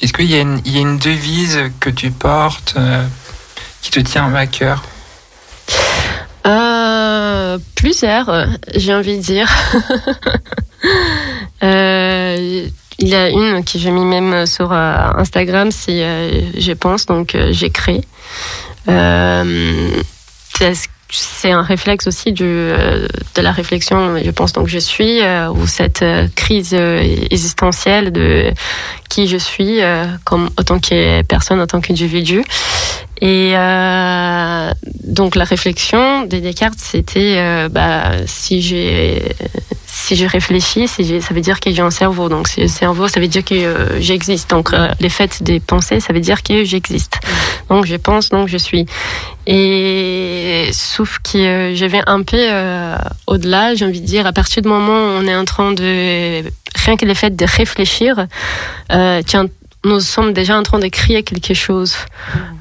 Est-ce qu'il y, a une- devise que tu portes euh, qui te tient à cœur? Euh, plusieurs, j'ai envie de dire. Euh, il y a une que j'ai mis même sur Instagram, c'est je pense, donc j'ai créé. C'est un réflexe aussi du, euh, de la réflexion, je pense, donc je suis, euh, ou cette euh, crise euh, existentielle de qui je suis, euh, comme autant que personne, en tant qu'individu. Et donc la réflexion de Descartes, c'était bah, si j'ai si je réfléchis, ça veut dire que j'ai un cerveau. Donc si cerveau, ça veut dire que euh, j'existe. Donc euh, les faits des pensées, ça veut dire que j'existe. Donc je pense, donc je suis. Et sauf que euh, je vais un peu au-delà, j'ai envie de dire, à partir du moment où on est en train de rien que le fait de réfléchir, tiens, nous sommes déjà en train de créer quelque chose.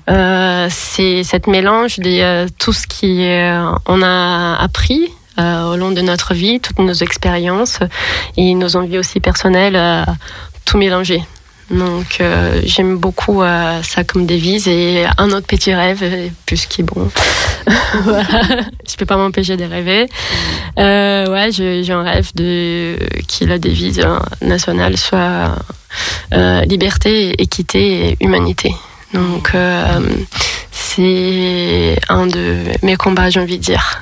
C'est cette mélange de tout ce qui on a appris au long de notre vie, toutes nos expériences et nos envies aussi personnelles, euh, tout mélanger. Donc euh, j'aime beaucoup euh, ça comme devise et un autre petit rêve, euh, puisqu'il bon, voilà, je peux pas m'empêcher de rêver. Euh, ouais, j'ai un rêve de que la devise euh, nationale soit euh, liberté, équité et humanité. Donc euh, c'est un de mes combats, j'ai envie de dire.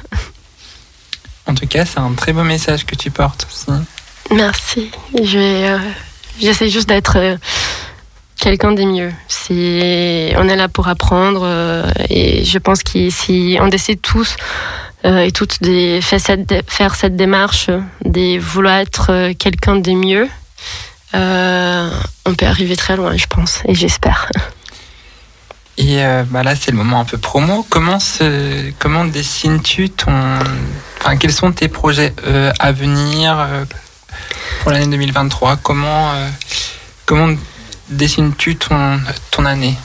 En tout cas, c'est un très beau message que tu portes. Merci. Euh, j'essaie juste d'être euh, quelqu'un des mieux. C'est, on est là pour apprendre euh, et je pense que si on décide tous et toutes de faire cette, faire cette démarche, de vouloir être quelqu'un des mieux, on peut arriver très loin, je pense, et j'espère. Et euh, bah là, c'est le moment un peu promo. Comment, se, comment dessines-tu ton. Enfin, quels sont tes projets euh, à venir euh, pour l'année 2023 Comment, euh, comment dessines-tu ton, ton année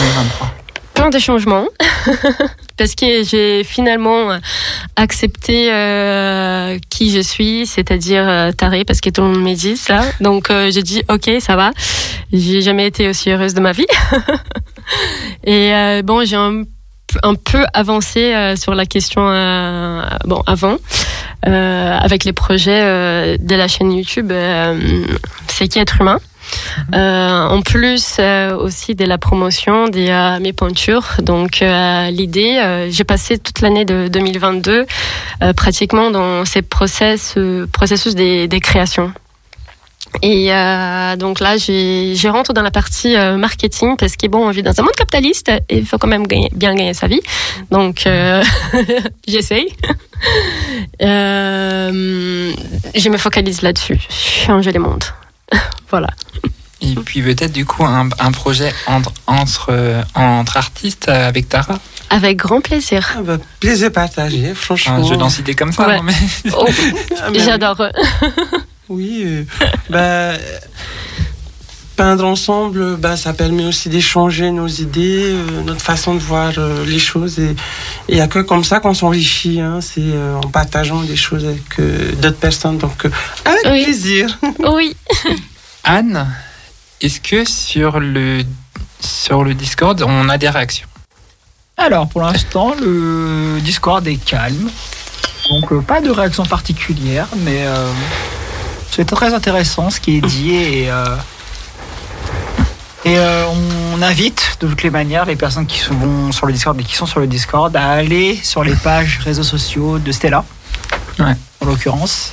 2023 plein de changements parce que j'ai finalement accepté euh, qui je suis, c'est-à-dire euh, taré parce que tout le monde me dit ça. Donc euh, j'ai dit ok, ça va. J'ai jamais été aussi heureuse de ma vie. Et euh, bon, j'ai un, un peu avancé euh, sur la question euh, bon avant euh, avec les projets euh, de la chaîne YouTube. euh, c'est qui être humain. Euh, en plus euh, aussi de la promotion de euh, mes peintures. Donc euh, l'idée, euh, j'ai passé toute l'année de 2022 euh, pratiquement dans ces process, euh, processus des, des créations. Et euh, donc là, j'ai j'ai rentre dans la partie euh, marketing parce que bon, on vit dans un monde capitaliste et il faut quand même gagner- bien gagner sa vie. Donc euh, j'essaye. Euh, je me focalise là-dessus, changer le monde. voilà. Et puis peut-être du coup un, un projet entre, entre, entre artistes avec Tara? Avec grand plaisir. Ah bah, plaisir partagé, franchement. Enfin, je lance idée comme ça. Ouais. non, mais... Oh, Ah, mais J'adore. Oui, euh, bah, peindre ensemble, bah, ça permet aussi d'échanger nos idées, euh, notre façon de voir euh, les choses. Et il n'y a que comme ça qu'on s'enrichit. Hein, c'est euh, en partageant des choses avec euh, d'autres personnes. Donc, euh, avec Oui. plaisir. Oui. Anne, est-ce que sur le, sur le Discord, on a des réactions? Alors, pour l'instant, le Discord est calme. Donc, euh, pas de réaction particulière, mais euh, c'est très intéressant ce qui est dit. Et, euh, et euh, on invite de toutes les manières les personnes qui sont sur le Discord et qui sont sur le Discord à aller sur les pages réseaux sociaux de Stella. Ouais. En l'occurrence,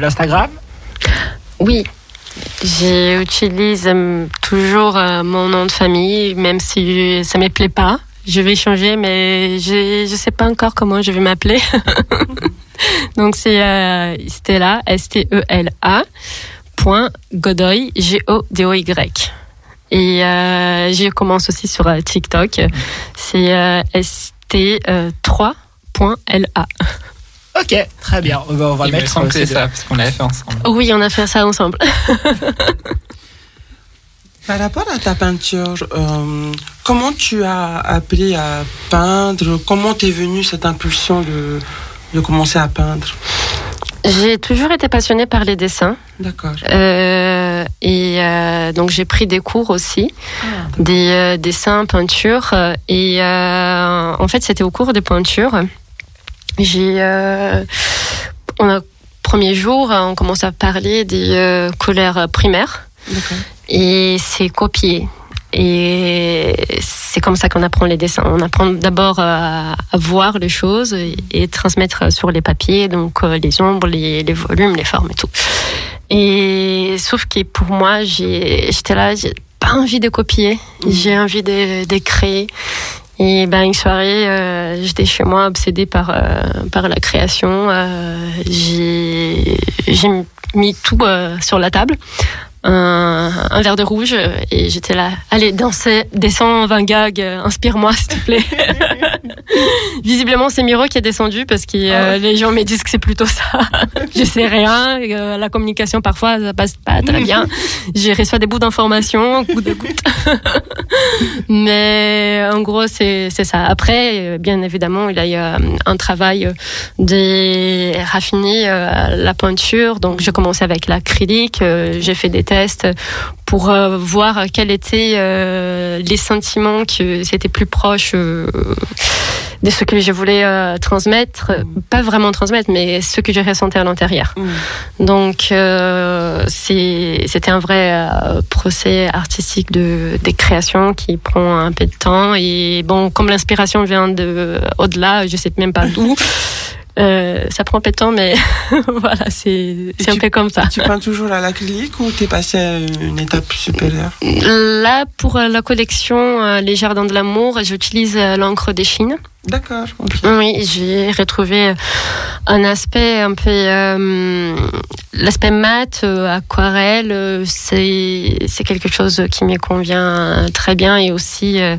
l'Instagram. Oui. J'utilise euh, toujours mon nom de famille, même si ça ne me plaît pas. Je vais changer, mais je ne sais pas encore comment je vais m'appeler. Donc c'est euh, Stella, S-T-E-L-A, point Godoy, G-O-D-O-Y. Et euh, je commence aussi sur euh, TikTok. C'est euh, ST3.LA. Ok, très bien. On va, on va Il me mettre semble que c'est ces ça, parce qu'on l'avait fait ensemble. Oui, on a fait ça ensemble. Par rapport à ta peinture, euh, comment tu as appris à peindre? Comment t'es venue cette impulsion de, de commencer à peindre J'ai toujours été passionnée par les dessins. D'accord. Euh, et euh, donc j'ai pris des cours aussi, des euh, dessins, peintures. euh, Et euh, en fait, c'était au cours des peintures. J'ai, on a premier jour, on commence à parler des couleurs primaires D'accord. et c'est copié. Et c'est comme ça qu'on apprend les dessins. On apprend d'abord à, à voir les choses et, et transmettre sur les papiers, donc euh, les ombres, les, volumes, les formes et tout. Et sauf que pour moi, j'étais là, j'ai pas envie de copier, j'ai envie de, créer. Et ben une soirée, euh, j'étais chez moi obsédée par euh, par la création. Euh, j'ai mis tout euh, sur la table, un, un verre de rouge euh, et j'étais là. Allez danser, descends Van Gogh, euh, inspire-moi s'il te plaît. Visiblement c'est Miro qui est descendu parce que euh, les gens me disent que c'est plutôt ça. Je sais rien. euh, la communication parfois ça passe pas très bien. J'ai reçu des bouts d'informations, coup de goutte. Mais en gros, c'est c'est ça. Après, bien évidemment, il y a un travail de raffiner la peinture. Donc, j'ai commencé avec l'acrylique, j'ai fait des tests pour euh, voir quels étaient euh, les sentiments que c'était plus proche euh, de ce que je voulais transmettre, pas vraiment transmettre, mais ce que je ressentais à l'intérieur. Donc euh, c'est- c'était un vrai procès artistique de des créations qui prend un peu de temps et bon comme l'inspiration vient de au-delà, je sais même pas d'où. Euh, ça prend peu de temps, mais voilà, c'est un tu- peu comme ça. Tu peins toujours à l'acrylique ou t'es passé à une étape supérieure? Là, pour euh, la collection euh, Les Jardins de l'amour, j'utilise euh, l'encre des Chines. D'accord. Oui, j'ai retrouvé un aspect un peu euh, l'aspect mat, euh, aquarelle, euh, c'est quelque chose qui me convient très bien et aussi euh,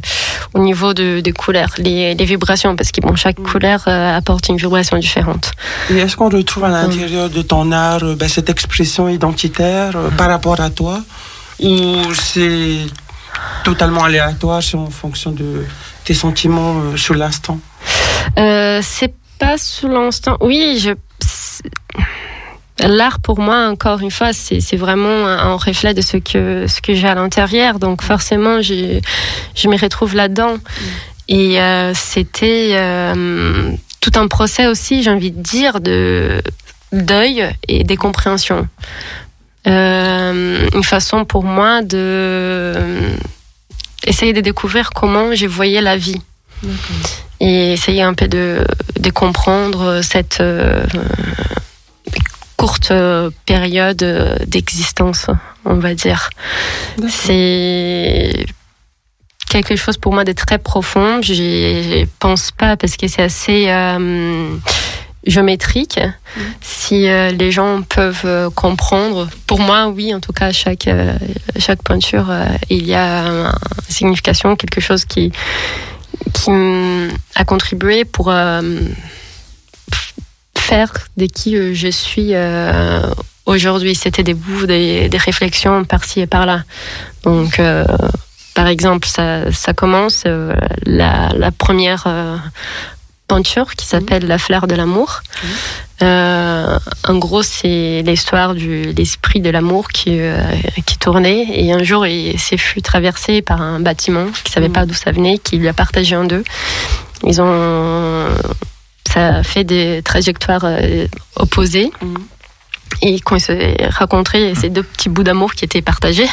au niveau de, des couleurs, les, les vibrations, parce que bon, chaque couleur euh, apporte une vibration différente. Et est-ce qu'on retrouve à l'intérieur de ton art euh, ben, cette expression identitaire euh, par rapport à toi Ou c'est totalement aléatoire, c'est en fonction de tes sentiments euh, sur l'instant Euh, c'est pas sous l'instant. Oui, je. L'art pour moi, encore une fois, c'est vraiment un, reflet de ce que ce que j'ai à l'intérieur. Donc forcément, je je me retrouve là-dedans. Et euh, c'était euh, tout un procès aussi, j'ai envie de dire, de deuil et des compréhensions. Une façon pour moi de essayer de découvrir comment je voyais la vie et essayer un peu de, de comprendre cette euh, courte euh, période d'existence, on va dire. C'est quelque chose pour moi de très profond. Je pense pas parce que c'est assez euh, géométrique. Si euh, les gens peuvent euh, comprendre, pour moi, oui, en tout cas, chaque euh, chaque peinture, euh, il y a une signification, quelque chose qui qui mm, a contribué pour faire de qui je suis aujourd'hui. C'était des bouts, des, des réflexions par-ci et par-là. Donc, par exemple, ça, ça commence la, la première peinture qui s'appelle La fleur de l'amour. Euh, en gros, c'est l'histoire de l'esprit de l'amour qui, euh, qui tournait. Et un jour, il s'est fut traversé par un bâtiment qui savait pas d'où ça venait, qui lui a partagé en deux. Ils ont, ça a fait des trajectoires euh, opposées. Et quand ils se rencontrés, ces deux petits bouts d'amour qui étaient partagés,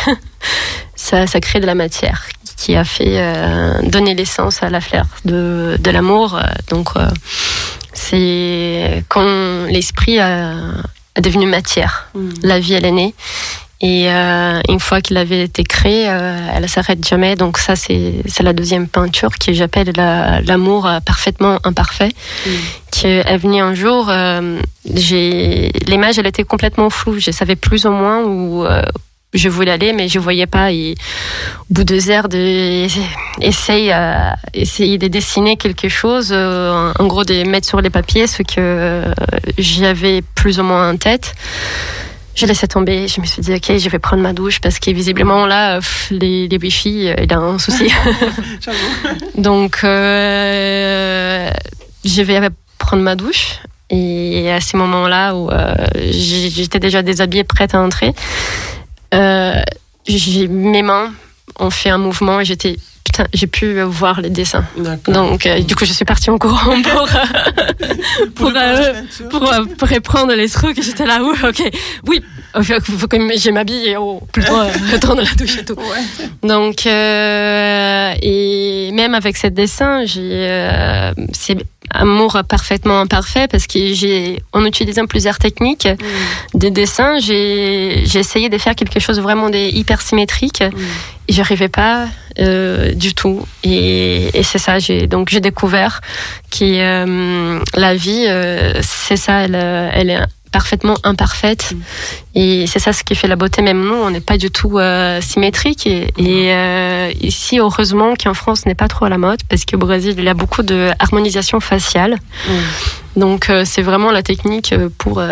ça, ça crée de la matière qui a fait euh, donner l'essence à la fleur de, de l'amour. Donc, euh, c'est quand l'esprit a, a devenu matière, la vie elle est née. Et euh, une fois qu'il avait été créé, euh, elle s'arrête jamais. Donc ça, c'est c'est la deuxième peinture que j'appelle la- l'amour euh, parfaitement imparfait, qui est venue un jour. euh, j'ai l'image, elle était complètement floue. Je savais plus ou moins où euh, je voulais aller, mais je voyais pas. Et au bout de deux heures de essayer, euh, essayer de dessiner quelque chose, euh, en gros de mettre sur les papiers ce que euh, j'avais plus ou moins en tête. Je laissais tomber, je me suis dit ok je vais prendre ma douche parce que visiblement là pff, les, les wifi euh, il a un souci. Donc euh, je vais prendre ma douche et à ces moments-là où euh, j'ai- j'étais déjà déshabillée prête à entrer, euh, j'ai mes mains ont fait un mouvement et j'étais j'ai pu voir les dessins. Donc euh, du coup je suis partie en courant pour pour, euh, pour, euh, pour reprendre les trucs. Et J'étais là, oui, ok, oui, il faut, faut que je m'habille et oh, plutôt euh, retourner la douche et tout. Donc, euh, et même avec ce dessin, j'ai, euh, c'est amour parfaitement imparfait parce que j'ai, en utilisant plusieurs techniques de dessin, j'ai, j'ai essayé de faire quelque chose vraiment hyper symétrique et j'arrivais pas euh, du tout. Et, et c'est ça, j'ai donc j'ai découvert que euh, la vie, euh, c'est ça, elle, elle est parfaitement imparfaite. Et c'est ça ce qui fait la beauté. Même nous on n'est pas du tout euh, symétrique. Et, et, euh, ici heureusement qu'en France ce n'est pas trop à la mode parce qu'au Brésil il y a beaucoup de harmonisation faciale. Donc euh, c'est vraiment la technique pour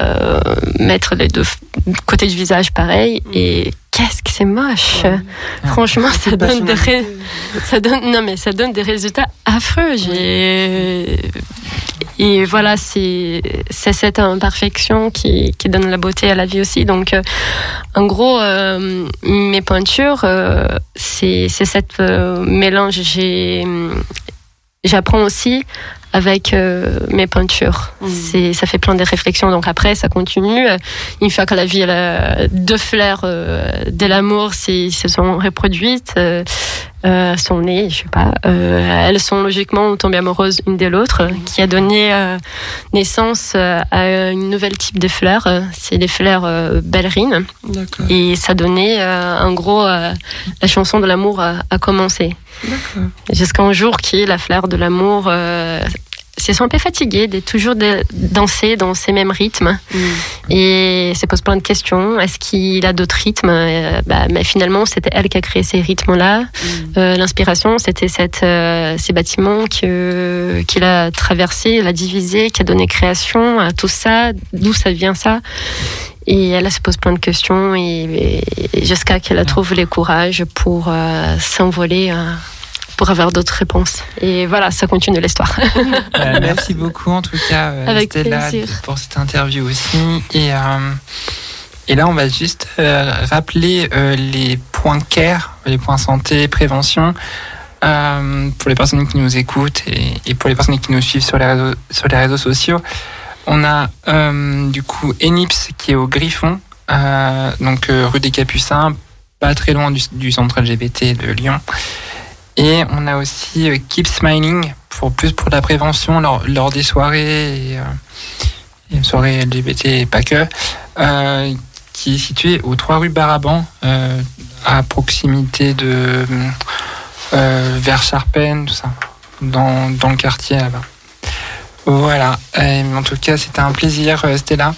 mettre les deux côtés du visage pareil et qu'est-ce que c'est moche. Ouais. Franchement, ça donne des ré- ça donne non mais ça donne des résultats affreux. J'ai et voilà, c'est cette imperfection qui qui donne la beauté à la vie aussi. Donc euh, en gros, euh, mes peintures, euh, c'est cette euh, mélange. J'apprends aussi avec euh, mes peintures. Mhm. C'est ça fait plein de réflexions. Donc après, ça continue. Une fois que la vie elle a deux fleurs euh, de l'amour, c'est- se sont reproduites. Euh, euh, sont nées, je sais pas, euh, elles sont logiquement tombées amoureuses une de l'autre, qui a donné euh, naissance euh, à une nouvelle type de fleurs. Euh, C'est les fleurs euh, ballerines. Et ça donnait, euh, en gros, euh, la chanson de l'amour a, a commencé. Jusqu'à un jour qui, la fleur de l'amour, euh, se sont un peu fatiguée de toujours de danser dans ces mêmes rythmes Mm. et se pose plein de questions. Est-ce qu'il a d'autres rythmes? Euh, bah, Mais finalement, c'était elle qui a créé ces rythmes-là. Euh, L'inspiration, c'était cette, euh, ces bâtiments qu'il a traversés, il a divisé, qui a donné création à tout ça, d'où ça vient ça? Et elle elle se pose plein de questions et, et jusqu'à qu'elle trouve les courages pour s'envoler. euh, pour avoir d'autres réponses. Et voilà, ça continue l'histoire. Euh, merci beaucoup en tout cas euh, Avec Stella plaisir. pour cette interview aussi. Et, euh, et là on va juste rappeler les points CARE, les points santé, prévention. euh, pour les personnes qui nous écoutent et, et pour les personnes qui nous suivent sur les réseaux, sur les réseaux sociaux, on a euh, du coup Enips qui est au Griffon, euh, donc rue des Capucins, pas très loin du, du centre LGBT de Lyon. Et on a aussi euh, Keep Smiling pour plus pour la prévention lors, lors des soirées et, euh, et soirées LGBT et pas que, euh, qui est situé aux 3 rue Baraban, à proximité de vers Charpennes, tout ça, dans, dans le quartier là-bas. Voilà. En tout cas, c'était un plaisir, Stella.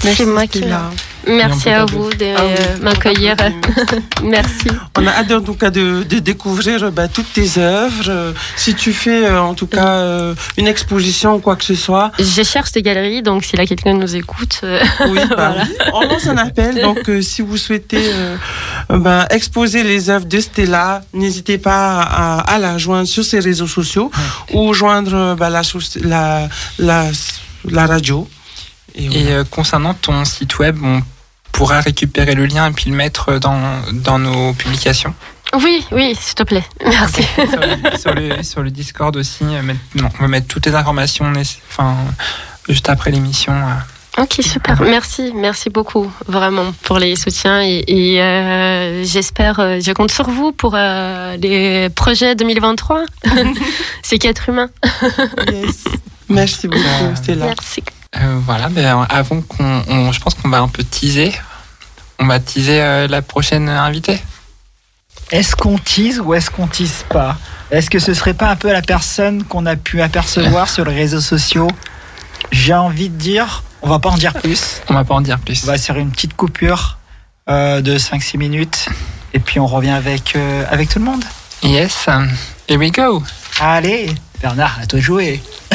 C'est moi qui. Stella. Merci Et on à vous de Ah oui, euh, m'accueillir. Merci. On a hâte en tout cas de, de découvrir bah, toutes tes œuvres. Euh, Si tu fais euh, en tout cas euh, une exposition ou quoi que ce soit, Je cherche des galeries, donc s'il y a quelqu'un nous écoute, euh, oui, bah Voilà. on lance un appel. Donc euh, si vous souhaitez euh, euh, bah, exposer les œuvres de Stella, n'hésitez pas à, à la joindre sur ses réseaux sociaux ou joindre euh, bah, la, soci- la, la, la radio. Et, voilà. Et euh, concernant ton site web, on pourra récupérer le lien et puis le mettre dans, dans nos publications. oui, oui, s'il te plaît. Merci. sur, le, sur le- sur le Discord aussi, euh, mettre- non, on va mettre toutes les informations enfin, juste après l'émission. euh. Ok, super. Merci, merci beaucoup, vraiment, pour les soutiens. Et, et, euh, j'espère, je compte sur vous pour euh, les projets 2023. C'est qu'être humain. Yes. Merci beaucoup, Stella. Merci. Euh, voilà, ben, avant qu'on, on- je pense qu'on va un peu teaser. On va teaser euh, la prochaine invitée. Est-ce qu'on tease ou est-ce qu'on tease pas? Est-ce que ce serait pas un peu la personne qu'on a pu apercevoir sur les réseaux sociaux? J'ai envie de dire, on va pas en dire plus. On va pas en dire plus. On va faire une petite coupure euh, de 5-6 minutes et puis on revient avec, euh, avec tout le monde. Yes, here we go. Allez, Bernard, à toi de jouer.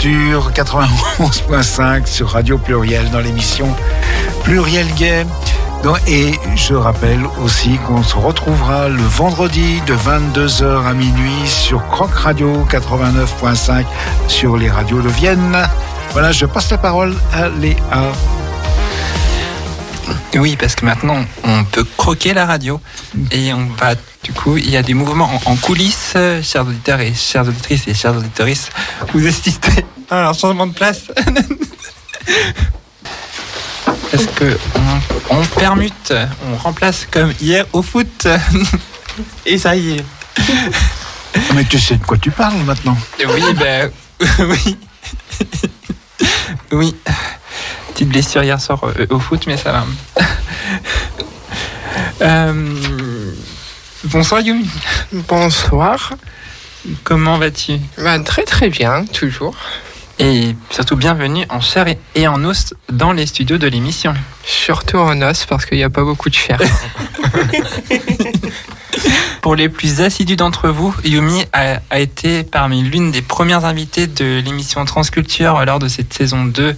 Transculture 91.5 sur Radio Pluriel dans l'émission Pluriel Gay. Et je rappelle aussi qu'on se retrouvera le vendredi de 22h à minuit sur Croc Radio 89.5 sur les radios de Vienne. Voilà, je passe la parole à Léa. Oui, parce que maintenant, on peut croquer la radio. Et on va, du coup, il y a des mouvements en, en coulisses, euh, chers auditeurs et chères auditrices et chères auditrices. Vous assistez à un changement de place. Parce que on, on permute, on remplace comme hier au foot. Et ça y est. Mais tu sais de quoi tu parles maintenant Oui, ben, oui. Oui. Petite blessure hier soir euh, au foot, mais ça va. Euh, bonsoir Yumi. Bonsoir. Comment vas-tu? Bah, très très bien, toujours. Et surtout bienvenue en chair et- en os dans les studios de l'émission. Surtout en os parce qu'il n'y a pas beaucoup de chair. Pour les plus assidus d'entre vous, Yumi a, a été parmi l'une des premières invitées de l'émission Transculture lors de cette saison 2,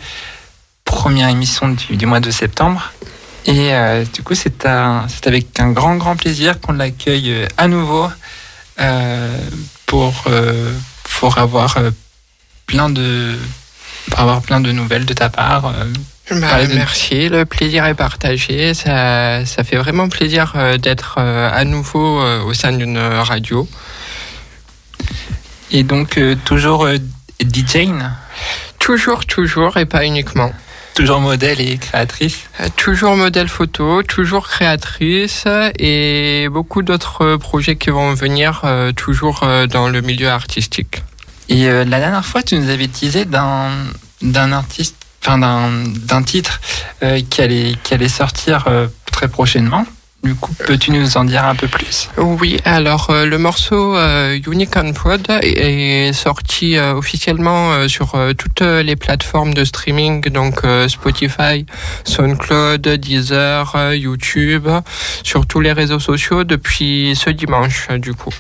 première émission du, du mois de septembre. Et euh, du coup, c'est avec un grand, grand plaisir qu'on l'accueille euh, à nouveau euh, pour, euh, pour avoir plein de pour avoir plein de nouvelles de ta part. euh, Bah, de- Merci, le plaisir est partagé. Ça, ça fait vraiment plaisir euh, d'être euh, à nouveau au sein d'une radio. et donc, toujours euh, DJ, Toujours, toujours et pas uniquement. toujours modèle et créatrice? Euh, Toujours modèle photo, toujours créatrice et beaucoup d'autres projets qui vont venir euh, toujours euh, dans le milieu artistique. Et euh, la dernière fois, tu nous avais teasé d'un artiste, enfin d'un titre euh, qui allait qui allait sortir euh, très prochainement. Du coup, peux-tu nous en dire un peu plus? Oui, alors le morceau euh, Unique and Proud est sorti officiellement sur toutes les plateformes de streaming, donc Spotify, SoundCloud, Deezer, YouTube, sur tous les réseaux sociaux depuis ce dimanche du coup.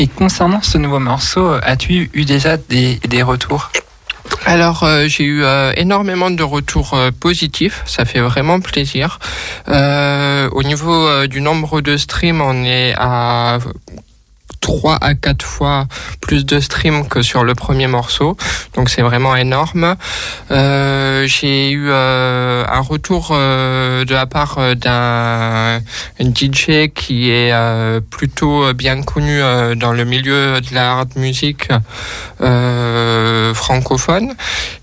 Et concernant ce nouveau morceau, as-tu eu déjà des, des retours? Alors euh, j'ai eu euh, énormément de retours euh, positifs, ça fait vraiment plaisir. Euh, au niveau euh, du nombre de streams, on est à 3 à 4 fois plus de streams que sur le premier morceau, donc c'est vraiment énorme. Euh, j'ai eu euh, un retour euh, de la part euh, d'un DJ qui est euh, plutôt bien connu euh, dans le milieu de la hard music francophone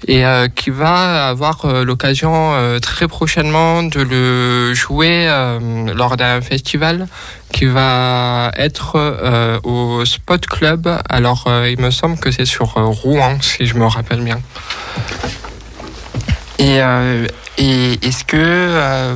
et qui va avoir l'occasion très prochainement de le jouer lors d'un festival qui va être euh, au Spot Club. Alors, euh, il me semble que c'est sur euh, Rouen, si je me rappelle bien. Et, et est-ce que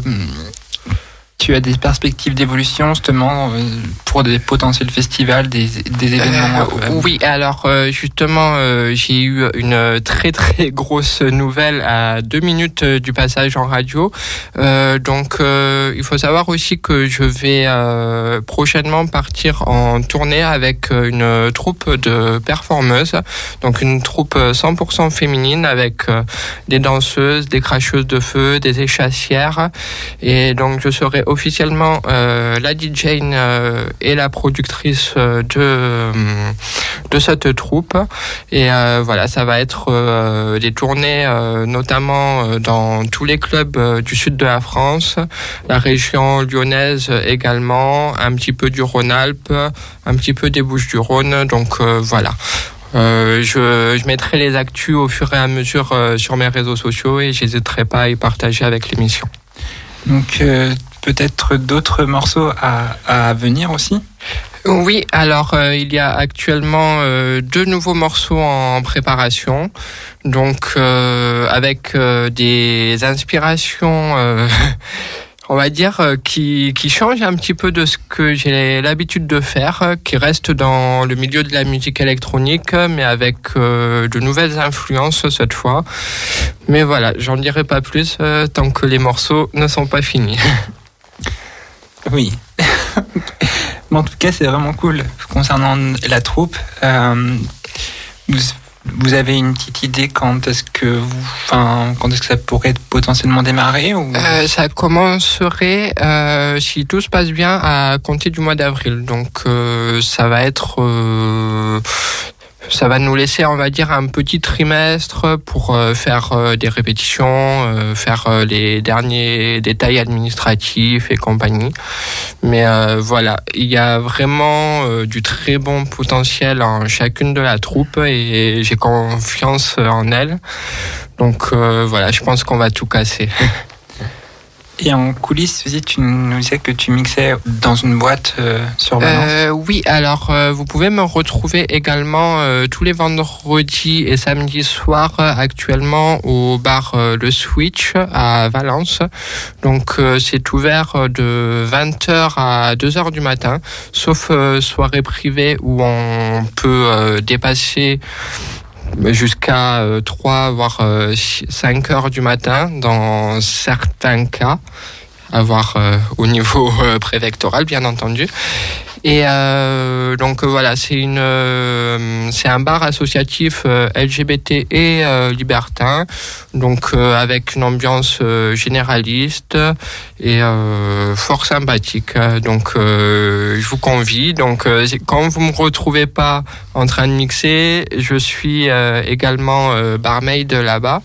tu as des perspectives d'évolution justement euh, pour des potentiels festivals, des, des événements Euh, euh, oui, alors euh, justement, euh, j'ai eu une très très grosse nouvelle à deux minutes euh, du passage en radio. Euh, donc, euh, il faut savoir aussi que je vais euh, prochainement partir en tournée avec euh, une troupe de performeuses, donc une troupe euh, 100% féminine avec euh, des danseuses, des cracheuses de feu, des échassières, et donc je serai officiellement euh, la DJ euh, et la productrice euh, de de cette troupe. Et voilà ça va être des tournées notamment dans tous les clubs du sud de la France la région lyonnaise également un petit peu du Rhône-Alpes un petit peu des Bouches-du-Rhône. Donc voilà. Je, je mettrai les actus au fur et à mesure sur mes réseaux sociaux et j'hésiterai pas à y partager avec l'émission. Donc euh, peut-être d'autres morceaux à, à venir aussi Oui, alors euh, il y a actuellement euh, deux nouveaux morceaux en préparation, donc euh, avec des inspirations, on va dire, qui, qui change un petit peu de ce que j'ai l'habitude de faire, qui reste dans le milieu de la musique électronique, mais avec de nouvelles influences cette fois. Mais voilà, j'en dirai pas plus tant que les morceaux ne sont pas finis. Oui. Mais en tout cas, c'est vraiment cool. Concernant la troupe, euh, vous, avez une petite idée quand est-ce que quand est-ce que ça pourrait potentiellement démarrer ou... Euh, ça commencerait, euh, si tout se passe bien, à compter du mois d'avril. Donc ça va être... ça va nous laisser, on va dire, un petit trimestre pour euh, faire euh, des répétitions, euh, faire les derniers détails administratifs et compagnie. Mais euh, voilà, il y a vraiment du très bon potentiel en chacune de la troupe et j'ai confiance en elle. Donc euh, voilà, je pense qu'on va tout casser. Et en coulisses tu nous disais que tu mixais dans une boîte euh, sur Valence. Euh, oui, alors euh, vous pouvez me retrouver également tous les vendredis et samedis soirs actuellement au bar Le Switch à Valence. Donc c'est ouvert de 20h à 2h du matin, sauf soirée privée où on peut dépasser jusqu'à euh, 3 voire euh, 5 heures du matin dans certains cas à voir euh, au niveau euh, préfectoral bien entendu et euh, donc euh, voilà c'est une euh, c'est un bar associatif euh, LGBT et euh, libertin. Donc avec une ambiance généraliste et fort sympathique. Donc je vous convie. Donc quand vous me retrouvez pas en train de mixer je suis également barmaid là-bas.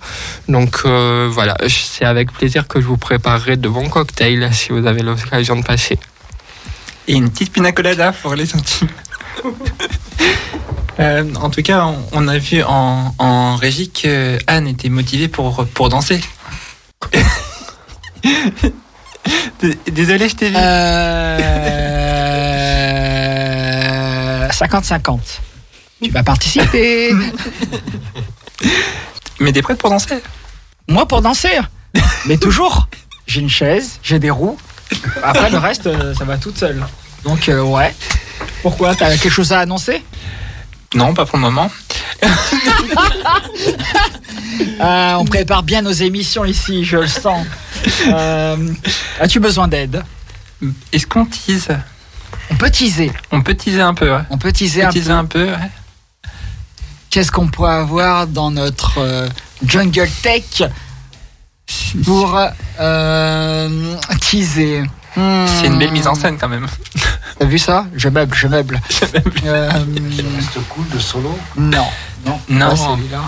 Donc voilà c'est avec plaisir que je vous préparerai de bons cocktails si vous avez l'occasion de passer Et une petite pina colada pour les intimes. Euh, en tout cas, on, on a vu en, en régie que Anne était motivée pour, pour danser. Désolé, je t'ai vu. Euh... 50-50. Tu vas participer. Mais t'es prête pour danser Moi pour danser. Mais toujours. J'ai une chaise, j'ai des roues. Après le reste, euh, ça va toute seule. Donc euh, ouais. Pourquoi? T'as quelque chose à annoncer? Non, pas pour le moment. Ah, On prépare bien nos émissions ici, je le sens. Euh, As-tu besoin d'aide? Est-ce qu'on tease? On peut teaser. On peut teaser un peu, ouais. On peut teaser On un peut teaser peu. un peu, ouais. Qu'est-ce qu'on pourrait avoir dans notre euh, Jungle Tech? Pour euh, teaser Hmm. C'est une belle mise en scène quand même. T'as vu ça? Je meuble, je meuble. Euh, Reste cool de solo. non, non, Non. pas celui-là.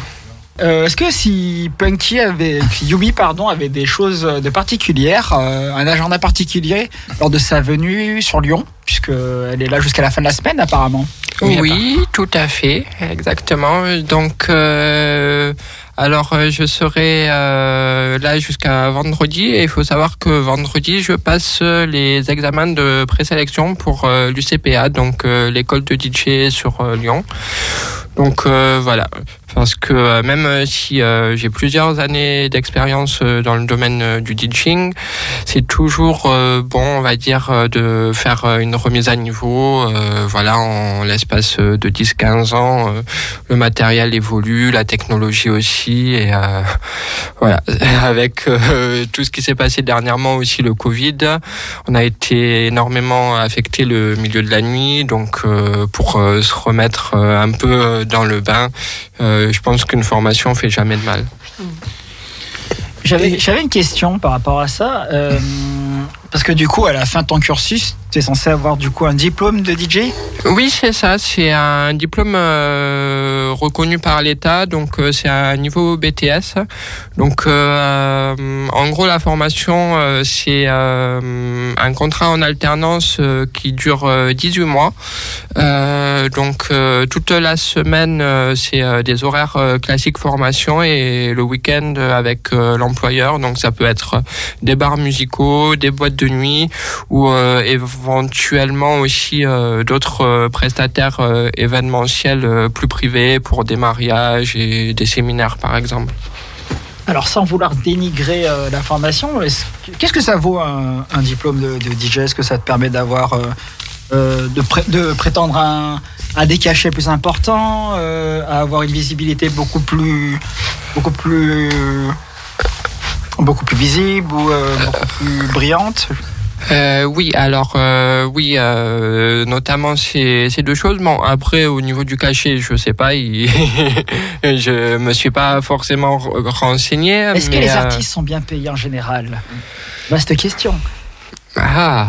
Euh, Est-ce que si Punky avait, Yumi pardon, avait des choses de particulières, euh, un agenda particulier lors de sa venue sur Lyon, puisque elle est là jusqu'à la fin de la semaine apparemment? Oui, tout à fait, exactement. Donc, euh, alors euh, je serai euh, là jusqu'à vendredi et il faut savoir que vendredi je passe euh, les examens de présélection pour l'UCPA, donc l'école de DJ sur Lyon. Donc euh, voilà, parce que euh, même si euh, j'ai plusieurs années d'expérience euh, dans le domaine euh, du DJing, c'est toujours euh, bon, on va dire, de faire une remise à niveau. voilà, en l'espace de 10-15 ans, le matériel évolue, la technologie aussi, et voilà, avec tout ce qui s'est passé dernièrement aussi le Covid, on a été énormément affecté le milieu de la nuit, donc pour se remettre un peu dans le bain, euh, je pense qu'une formation fait jamais de mal. J'avais une question par rapport à ça. euh, parce que du coup, à la fin de ton cursus, tu es censé avoir du coup un diplôme de DJ Oui, c'est ça. C'est un diplôme euh, reconnu par l'État, donc euh, c'est un niveau BTS. Donc, euh, en gros, la formation, c'est un contrat en alternance qui dure euh, 18 mois. Donc, toute la semaine, c'est des horaires classiques formation et le week-end avec l'employeur. Donc, ça peut être des bars musicaux, des boîtes de nuit ou éventuellement aussi euh, d'autres euh, prestataires euh, événementiels plus privés pour des mariages et des séminaires par exemple. Alors, sans vouloir dénigrer la formation, est-ce que- qu'est-ce que ça vaut un, diplôme de, de Est-ce que ça te permet d'avoir de, pré- de prétendre un, à des cachets plus importants, à avoir une visibilité beaucoup plus, beaucoup plus, beaucoup plus visible ou beaucoup plus brillante? Euh, oui, alors euh, oui, euh, notamment ces, ces deux choses. Bon, après au niveau du cachet, je sais pas, il... je me suis pas forcément re- renseigné. Est-ce que les euh, artistes sont bien payés en général? Vaste question. Ah,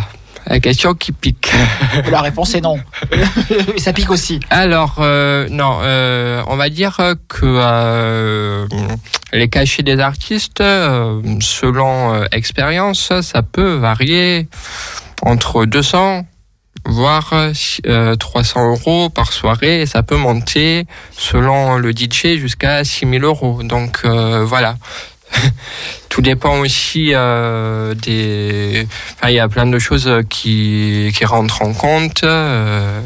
la question qui pique. La réponse est non. Et ça pique aussi. Alors euh, non, euh, on va dire que euh, les cachets des artistes, euh, selon euh, expérience, ça peut varier entre 200 voire euh, 300 euros par soirée et ça peut monter selon le DJ jusqu'à 6000 euros. Donc euh, voilà. Tout dépend aussi euh, des. Il y a plein de choses qui, qui rentrent en compte. euh,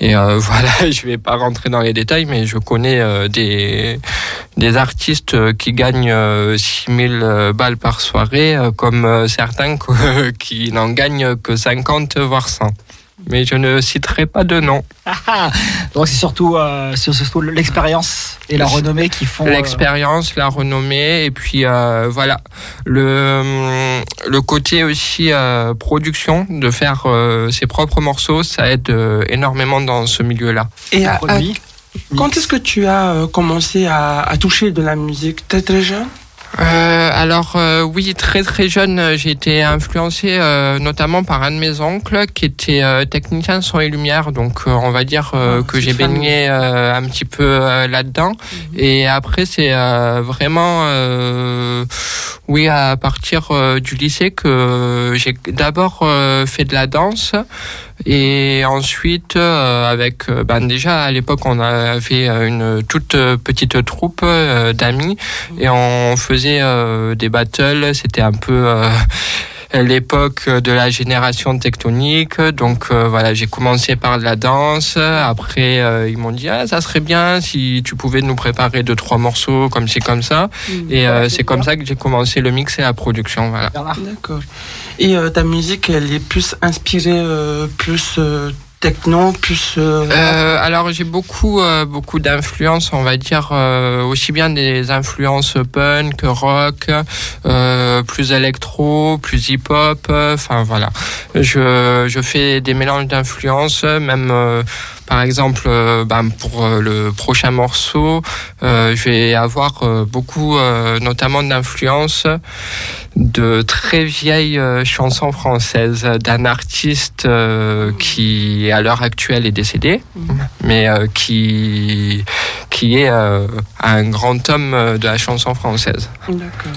et euh, voilà, je vais pas rentrer dans les détails, mais je connais euh, des, des artistes qui gagnent euh, 6000 balles par soirée, euh, comme euh, certains qui n'en gagnent que 50, voire 100. Mais je ne citerai pas de nom. Ah, ah. Donc c'est surtout, euh, c'est surtout l'expérience et la renommée qui font. euh, L'expérience, la renommée, et puis euh, voilà le le côté aussi euh, production, de faire euh, ses propres morceaux, ça aide euh, énormément dans ce milieu-là. Et à- à- quand est-ce que tu as commencé à, à toucher de la musique? Très très jeune? Euh, alors euh, oui, très très jeune, euh, j'ai été influencé euh, notamment par un de mes oncles qui était euh, technicien son et lumière, donc euh, on va dire euh, Ah, que j'ai baigné euh, un petit peu là-dedans. Et après c'est euh, vraiment euh, oui à partir du lycée que j'ai d'abord euh, fait de la danse et ensuite euh, avec euh, ben déjà à l'époque on avait une toute petite troupe euh, d'amis et on faisait euh, des battles. C'était un peu euh, l'époque de la génération tectonique. Donc euh, voilà, j'ai commencé par de la danse. Après, euh, ils m'ont dit ah ça serait bien si tu pouvais nous préparer deux trois morceaux comme ci comme ça. Et euh, c'est comme ça que j'ai commencé le mix et la production. Voilà. D'accord. Et euh, ta musique, elle est plus inspirée, euh, plus euh, techno, plus. euh, Euh, alors j'ai beaucoup euh, beaucoup d'influences, on va dire euh, aussi bien des influences punk, rock, plus électro, plus hip-hop. Enfin voilà, je je fais des mélanges d'influences, même par exemple euh, ben, pour euh, le prochain morceau, euh, je vais avoir beaucoup notamment d'influences de très vieilles chansons françaises d'un artiste qui à l'heure actuelle est décédé, mais qui qui est un grand homme de la chanson française. D'accord.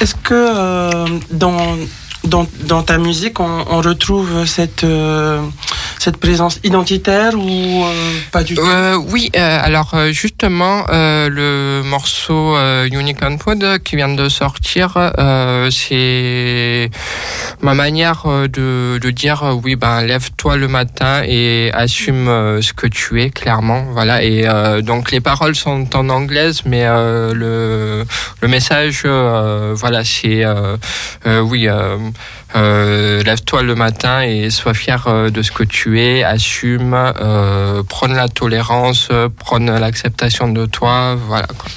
Est-ce que dans, dans, dans ta musique, on, on retrouve cette, euh, cette présence identitaire ou euh, pas du tout? Euh, oui, euh, alors euh, justement, euh, le morceau Unicorn Food qui vient de sortir, c'est ma manière de, de dire oui, ben lève-toi le matin et assume ce que tu es clairement, voilà. Et donc les paroles sont en anglaise, mais le le message, voilà, c'est oui. Euh, lève-toi le matin et sois fier euh, de ce que tu es, assume, euh, la tolérance, prône l'acceptation de toi, voilà. Quoi.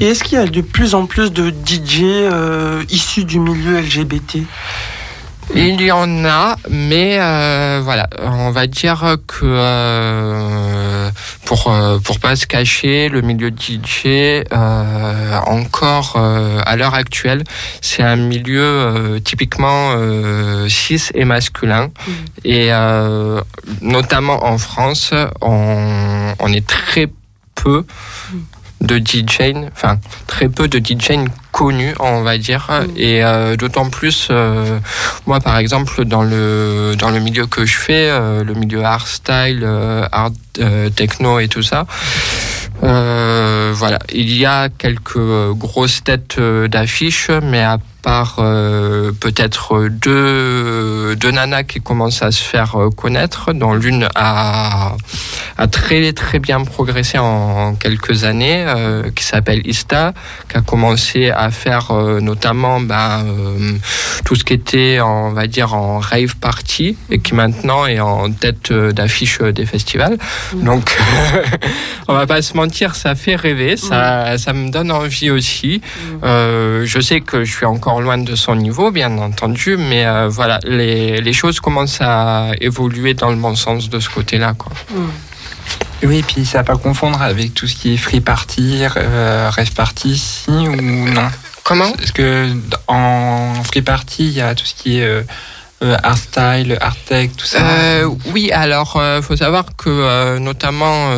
Et est-ce qu'il y a de plus en plus de DJ euh, issus du milieu LGBT Il y en a, mais euh, voilà, on va dire que euh, pour euh, pour pas se cacher, le milieu DJ euh, encore euh, à l'heure actuelle, c'est un milieu euh, typiquement euh, cis et masculin, et euh, notamment en France, on, on est très peu de DJ, enfin très peu de DJ connus, on va dire, et euh, d'autant plus, euh, moi par exemple dans le dans le milieu que je fais, euh, le milieu hardstyle, euh, art techno et tout ça. voilà, il y a quelques grosses têtes d'affiches, mais à par euh, peut-être deux, deux nanas qui commencent à se faire euh, connaître, dont l'une a, a très très bien progressé en quelques années, euh, qui s'appelle Ista, qui a commencé à faire euh, notamment euh, tout ce qui était, on va dire, en rave party, et qui maintenant est en tête d'affiche des festivals. Donc, on va pas se mentir, ça fait rêver, ça, ça me donne envie aussi. Euh, je sais que je suis encore loin de son niveau, bien entendu, mais euh, voilà, les, les choses commencent à évoluer dans le bon sens de ce côté-là. Quoi. Oui, et puis ça va pas confondre avec tout ce qui est free party, euh, rave party, si ou non? Comment? Parce que en free party, il y a tout ce qui est euh, euh, art style, art tech, tout ça. Euh, oui, alors euh, faut savoir que notamment,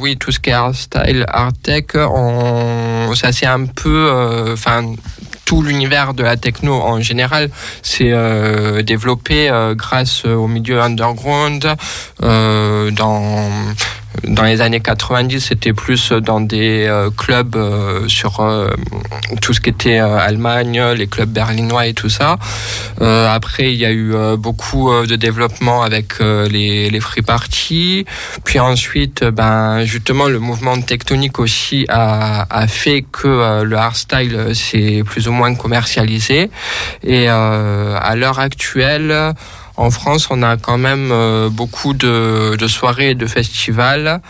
oui, tout ce qui est art style, art tech, on, ça c'est un peu, enfin. Tout l'univers de la techno en général s'est euh, développé euh, grâce au milieu underground. Euh, dans dans les années 90, c'était plus dans des euh, clubs euh, sur euh, tout ce qui était Allemagne, les clubs berlinois et tout ça. Après, il y a eu beaucoup de développement avec les, free parties. Puis ensuite, ben justement, le mouvement tectonique aussi a, a fait que le hardstyle s'est plus ou moins commercialisé. Et à l'heure actuelle, en France, on a quand même euh, beaucoup de, de soirées et de festivals.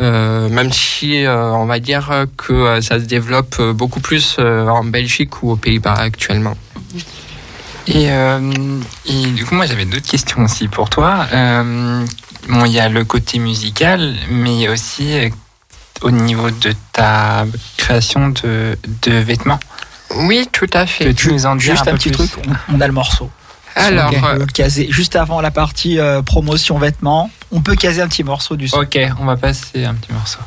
euh, même si euh, on va dire que euh, ça se développe beaucoup plus euh, en Belgique ou aux Pays-Bas actuellement. Et, euh, et du coup, moi, j'avais d'autres questions aussi pour toi. Euh, bon, il y a le côté musical, mais il y a aussi euh, au niveau de ta création de, de vêtements. Oui, tout à fait. Peux-tu nous en dire Juste un, petit plus? truc, on a le morceau. Alors, euh, caser juste avant la partie euh, promotion vêtements, on peut caser un petit morceau du son. Ok, on va passer un petit morceau.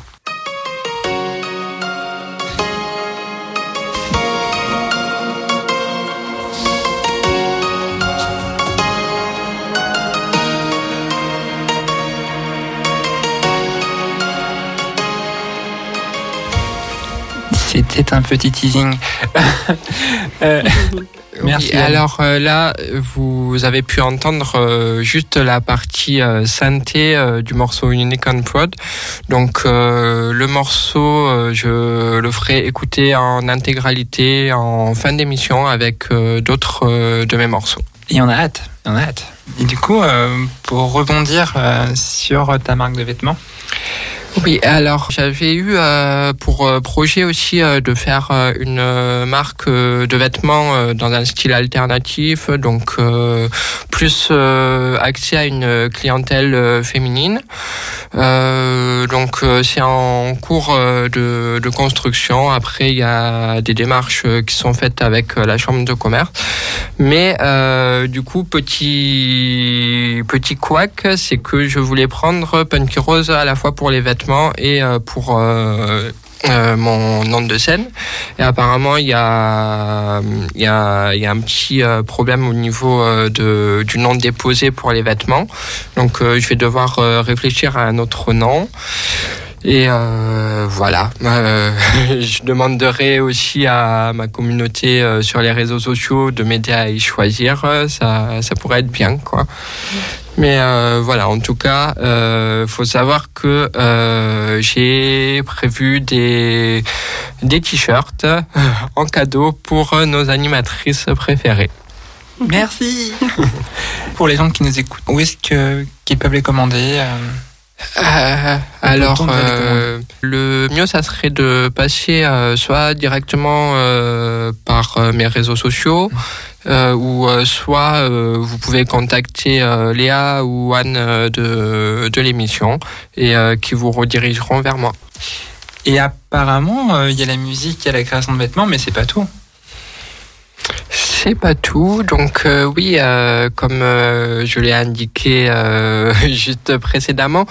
C'était un petit teasing. Euh, Merci, Oui, alors euh, là, vous avez pu entendre euh, juste la partie euh, synthé euh, du morceau Unique and Prod. Donc euh, le morceau, euh, je le ferai écouter en intégralité en fin d'émission avec euh, d'autres euh, de mes morceaux. Et on a hâte, on a hâte. Et du coup, euh, pour rebondir euh, sur ta marque de vêtements, Oui, alors j'avais eu euh, pour euh, projet aussi euh, de faire une marque de vêtements dans un style alternatif, donc plus axé à une clientèle féminine. Donc c'est en cours de, construction. Après, il y a des démarches qui sont faites avec la chambre de commerce. Mais du coup, petit petit couac, c'est que je voulais prendre Punky Rose à la fois pour les vêtements et euh, pour euh, euh, mon nom de scène. Et apparemment, il y a, y a, y a un petit problème au niveau de, du nom déposé pour les vêtements. Donc, je vais devoir réfléchir à un autre nom. Et voilà, je demanderai aussi à ma communauté sur les réseaux sociaux de m'aider à y choisir. Ça, ça pourrait être bien, quoi. Mais euh, voilà, en tout cas, euh, faut savoir que euh, j'ai prévu des des t-shirts euh, en cadeau pour euh, nos animatrices préférées. merci Pour les gens qui nous écoutent, où est-ce que- qu'ils peuvent les commander euh, alors, euh, le mieux, ça serait de passer euh, soit directement par mes réseaux sociaux, ou soit vous pouvez contacter Léa ou Anne de, de l'émission et qui vous redirigeront vers moi. Et apparemment, il y a la musique, il y a la création de vêtements, mais c'est pas tout. C'est pas tout. Donc euh, oui, euh, comme euh, je l'ai indiqué juste précédemment,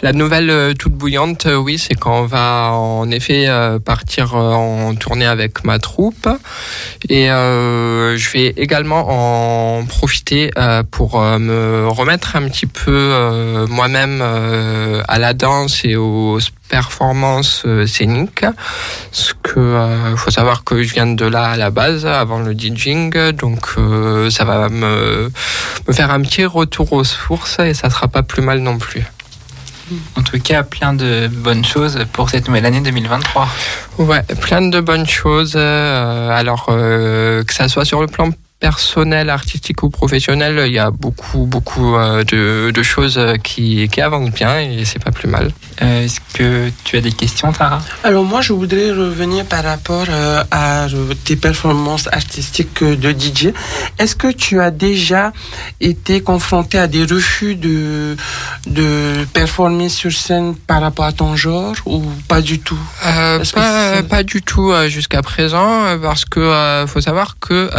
la nouvelle toute bouillante, oui, c'est qu'on va en effet partir en tournée avec ma troupe. Et je vais également en profiter pour me remettre un petit peu moi-même à la danse et au performance euh, scénique. Ce que euh, faut savoir que je viens de là à la base, avant le DJing, donc euh, ça va me, me faire un petit retour aux sources et ça sera pas plus mal non plus. En tout cas, plein de bonnes choses pour cette nouvelle année 2023. Ouais, plein de bonnes choses. euh, alors euh, que ça soit sur le plan personnel, artistique ou professionnel, il y a beaucoup, beaucoup euh, de, de choses euh, qui, qui avancent bien et c'est pas plus mal. Euh, Est-ce que tu as des questions, Tara? Alors moi, je voudrais revenir par rapport euh, à tes performances artistiques de DJ. Est-ce que tu as déjà été confronté à des refus de, de performer sur scène par rapport à ton genre ou pas du tout? Euh, pas, pas du tout jusqu'à présent parce que euh, faut savoir que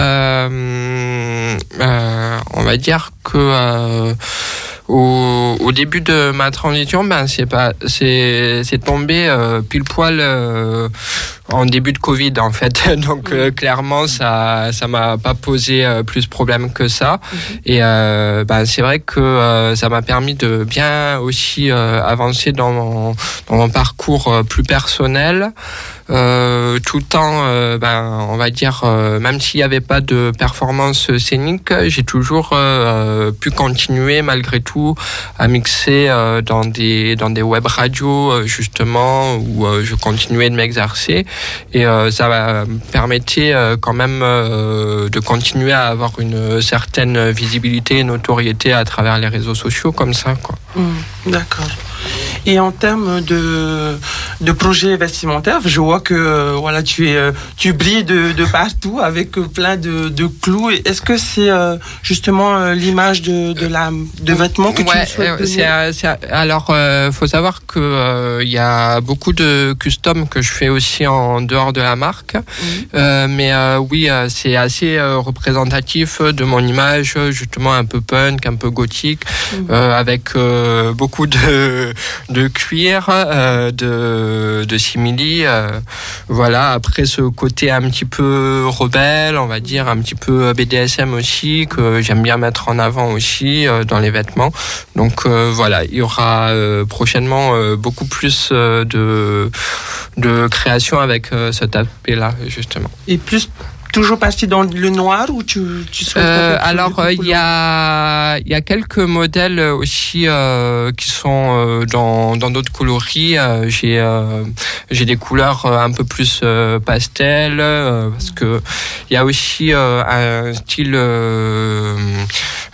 on va dire que euh, au, au début de ma transition ben c'est pas c'est c'est tombé euh, pile poil euh, en début de Covid en fait. Donc euh, clairement ça ça m'a pas posé plus problème que ça. Et euh, ben, c'est vrai que ça m'a permis de bien aussi avancer dans mon, dans mon parcours plus personnel euh, tout le temps, euh, ben, on va dire, euh, même s'il n'y avait pas de performance scénique, j'ai toujours pu continuer malgré tout à mixer euh, dans des dans des web radios euh, justement où euh, je continuais de m'exercer et ça me permettait quand même de continuer à avoir une certaine visibilité et notoriété à travers les réseaux sociaux comme ça quoi. Hmm, D'accord. Et en termes de, de projets vestimentaires, je vois que euh, voilà, tu, es, euh, tu brilles de, de partout avec plein de, de clous. Est-ce que c'est euh, justement l'image de, de, la, de vêtements que Ouais, tu souhaites donner c'est, c'est- alors, euh, faut savoir que euh, il y a beaucoup de custom que je fais aussi en dehors de la marque, Euh, mais oui, c'est assez représentatif de mon image, justement un peu punk, un peu gothique, euh, avec beaucoup de de cuir, euh, de de simili. euh, voilà. Après, ce côté un petit peu rebelle, on va dire, un petit peu BDSM aussi, que j'aime bien mettre en avant aussi euh, dans les vêtements. Donc voilà, il y aura prochainement beaucoup plus de, de création avec cet aspect-là, justement. Et plus toujours parti dans le noir ou tu, tu Euh, alors, euh, il y a, il y a quelques modèles aussi euh, qui sont euh, dans dans d'autres coloris. J'ai j'ai des couleurs un peu plus pastel parce que il y a aussi un style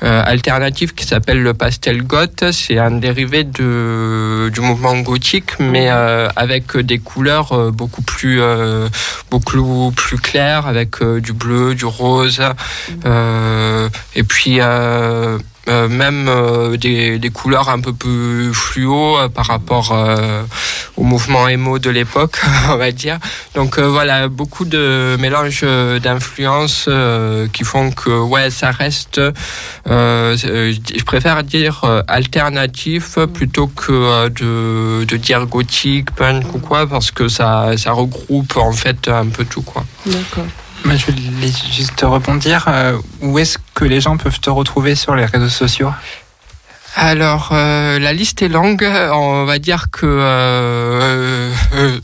alternatif qui s'appelle le pastel goth. C'est un dérivé de du mouvement gothique, mais avec des couleurs beaucoup plus beaucoup plus claires, avec du bleu, du rose, euh, et puis euh, euh, même euh, des, couleurs un peu plus fluo euh, par rapport euh, au mouvement émo de l'époque, on va dire. Donc euh, voilà, beaucoup de mélanges euh, d'influences euh, qui font que ouais, ça reste. euh, euh, je préfère dire euh, alternatif plutôt que euh, de, de dire gothique, punk ou quoi, parce que ça ça regroupe en fait un peu tout quoi. D'accord. Je voulais juste rebondir. euh, où est-ce que les gens peuvent te retrouver sur les réseaux sociaux? Alors, euh, la liste est longue. On va dire que euh, euh,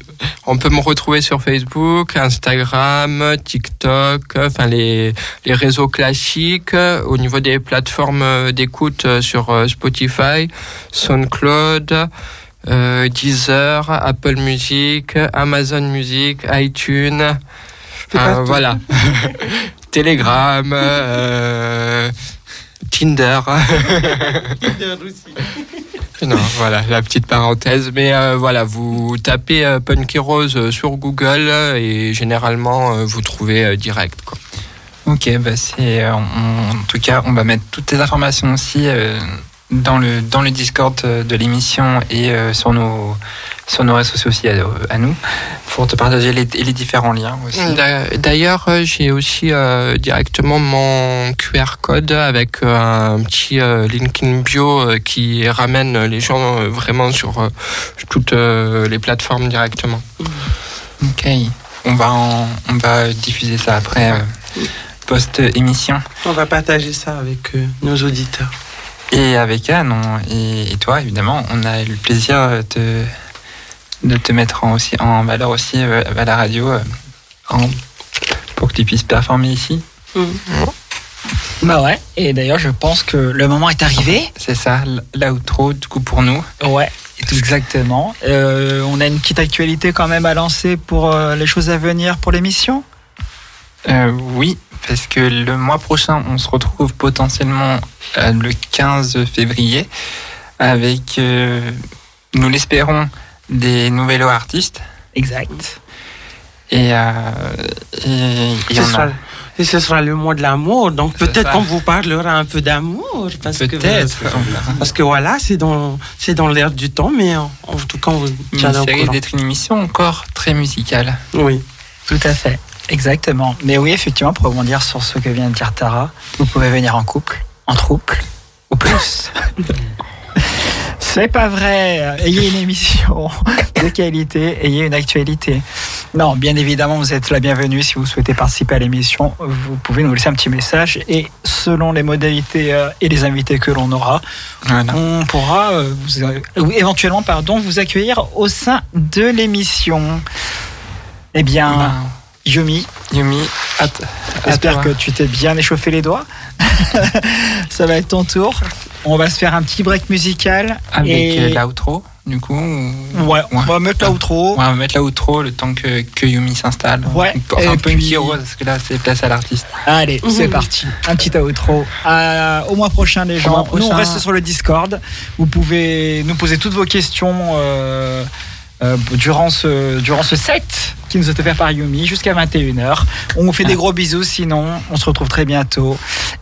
on peut me retrouver sur Facebook, Instagram, TikTok, enfin les, les réseaux classiques. Au niveau des plateformes d'écoute euh, sur euh, Spotify, SoundCloud, euh, Deezer, Apple Music, Amazon Music, iTunes. Partout. voilà. Telegram, euh, Tinder. Non, voilà, la petite parenthèse. Mais euh, voilà, vous tapez euh, Punky Rose euh, sur Google euh, et généralement euh, vous trouvez euh, direct. Quoi. Ok, bah c'est, euh, on- en tout cas, on va mettre toutes les informations aussi euh, dans le dans le Discord euh, de l'émission et euh, sur nos sur nos réseaux sociaux aussi à, à nous pour te partager les, les différents liens aussi. D'a- D'ailleurs, euh, j'ai aussi euh, directement mon QR code avec euh, un petit euh, link in bio euh, qui ramène les gens euh, vraiment sur euh, toutes euh, les plateformes directement. Ok, on va en- on va diffuser ça après euh, post émission On va partager ça avec euh, nos auditeurs. Et avec Anne on- et, et toi évidemment, on a eu le plaisir de de te mettre en, aussi, en valeur aussi euh, à la radio euh, en- pour que tu puisses performer ici. Bah ouais. Et d'ailleurs, je pense que le moment est arrivé. C'est ça, l'outro du coup pour nous. Ouais. Exactement. Euh, on a une petite actualité quand même à lancer pour euh, les choses à venir pour l'émission? Euh, oui, parce que le mois prochain, on se retrouve potentiellement euh, le 15 février avec, euh, nous l'espérons, des nouveaux artistes. Exact. Et, euh, et, et Ce on a- sera, et ce sera le mois de l'amour, donc peut-être qu'on vous parlera un peu d'amour. Parce que, peut-être parce que voilà, c'est dans, c'est dans l'air du temps, mais en, en tout cas, on vous tiendra au courant. d'être une émission encore très musicale. Oui. Tout à fait. Exactement. Mais oui, effectivement, pour rebondir sur ce que vient de dire Tara, vous pouvez venir en couple, en trouble, ou plus. C'est pas vrai. Ayez une émission de qualité, ayez une actualité. Non, bien évidemment, vous êtes la bienvenue. Si vous souhaitez participer à l'émission, vous pouvez nous laisser un petit message. Et selon les modalités euh, et les invités que l'on aura, Voilà. on pourra euh, vous, euh, éventuellement pardon, vous accueillir au sein de l'émission. Eh bien, Ben, Yumi, Yumi, J'espère que tu t'es bien échauffé les doigts. Ça va être ton tour. On va se faire un petit break musical. Avec et... euh, l'outro, du coup. ou- Ouais, on va mettre l'outro. On va mettre l'outro le temps que, que Yumi s'installe. Ouais, Enfin, et un peu une puis- petite rose, parce que là, c'est place à l'artiste. Allez, c'est parti. Un petit outro. Au mois prochain, les gens. mois Nous, on prochain. reste sur le Discord. Vous pouvez nous poser toutes vos questions euh, euh, durant, ce, durant ce set qui nous est offert par Yumi jusqu'à 21h. On vous fait des gros bisous. Sinon, on se retrouve très bientôt.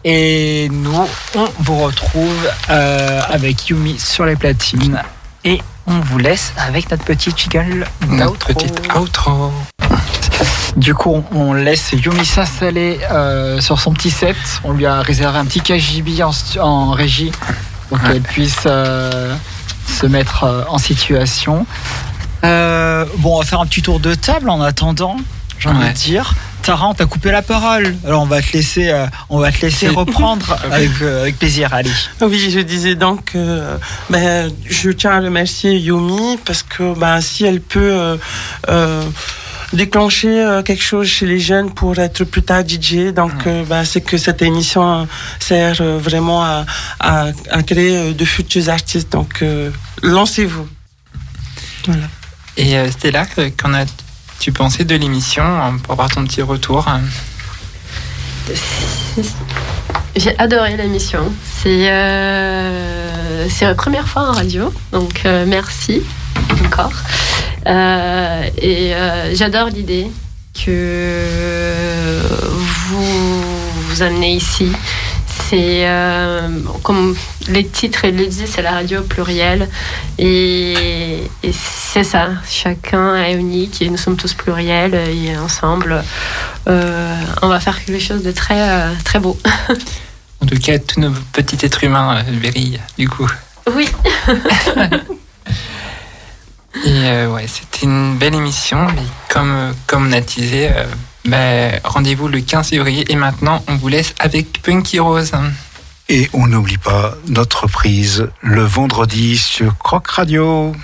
Et nous, on vous retrouve euh, avec Yumi sur les platines. Et on vous laisse avec notre petit jiggle Notre d'outro. petite outro. Du coup, on laisse Yumi s'installer euh, sur son petit set. On lui a réservé un petit KGB en, en régie pour qu'elle puisse euh, se mettre en situation. Euh, bon, on va faire un petit tour de table en attendant, j'ai envie de dire. Tara, on t'a coupé la parole. Alors on va te laisser, euh, on va te laisser reprendre avec, euh, avec plaisir. Allez. Oui, je disais donc, euh, ben, je tiens à remercier Yumi parce que ben, si elle peut euh, euh, déclencher euh, quelque chose chez les jeunes pour être plus tard DJ, donc euh, ben, c'est que cette émission sert vraiment à, à, à créer de futurs artistes. Donc, euh, lancez-vous. Voilà. Et euh, Stella, que- qu'en as-tu pensé de l'émission euh, pour avoir ton petit retour hein J'ai adoré l'émission. C'est euh, la première fois en radio, donc euh, merci encore. Euh, et j'adore l'idée que vous vous amenez ici. C'est euh, comme les titres le disent, c'est la radio plurielle et, et c'est ça. Chacun est unique et nous sommes tous pluriels et ensemble, euh, on va faire quelque chose de très euh, très beau. En tout cas, tous nos petits êtres humains brillent, du coup. Oui. Et euh, ouais, c'était une belle émission, mais comme, comme on a teasé, bah, rendez-vous le 15 février. Et maintenant, on vous laisse avec Punky Rose. Et on n'oublie pas notre prise le vendredi sur Croc Radio.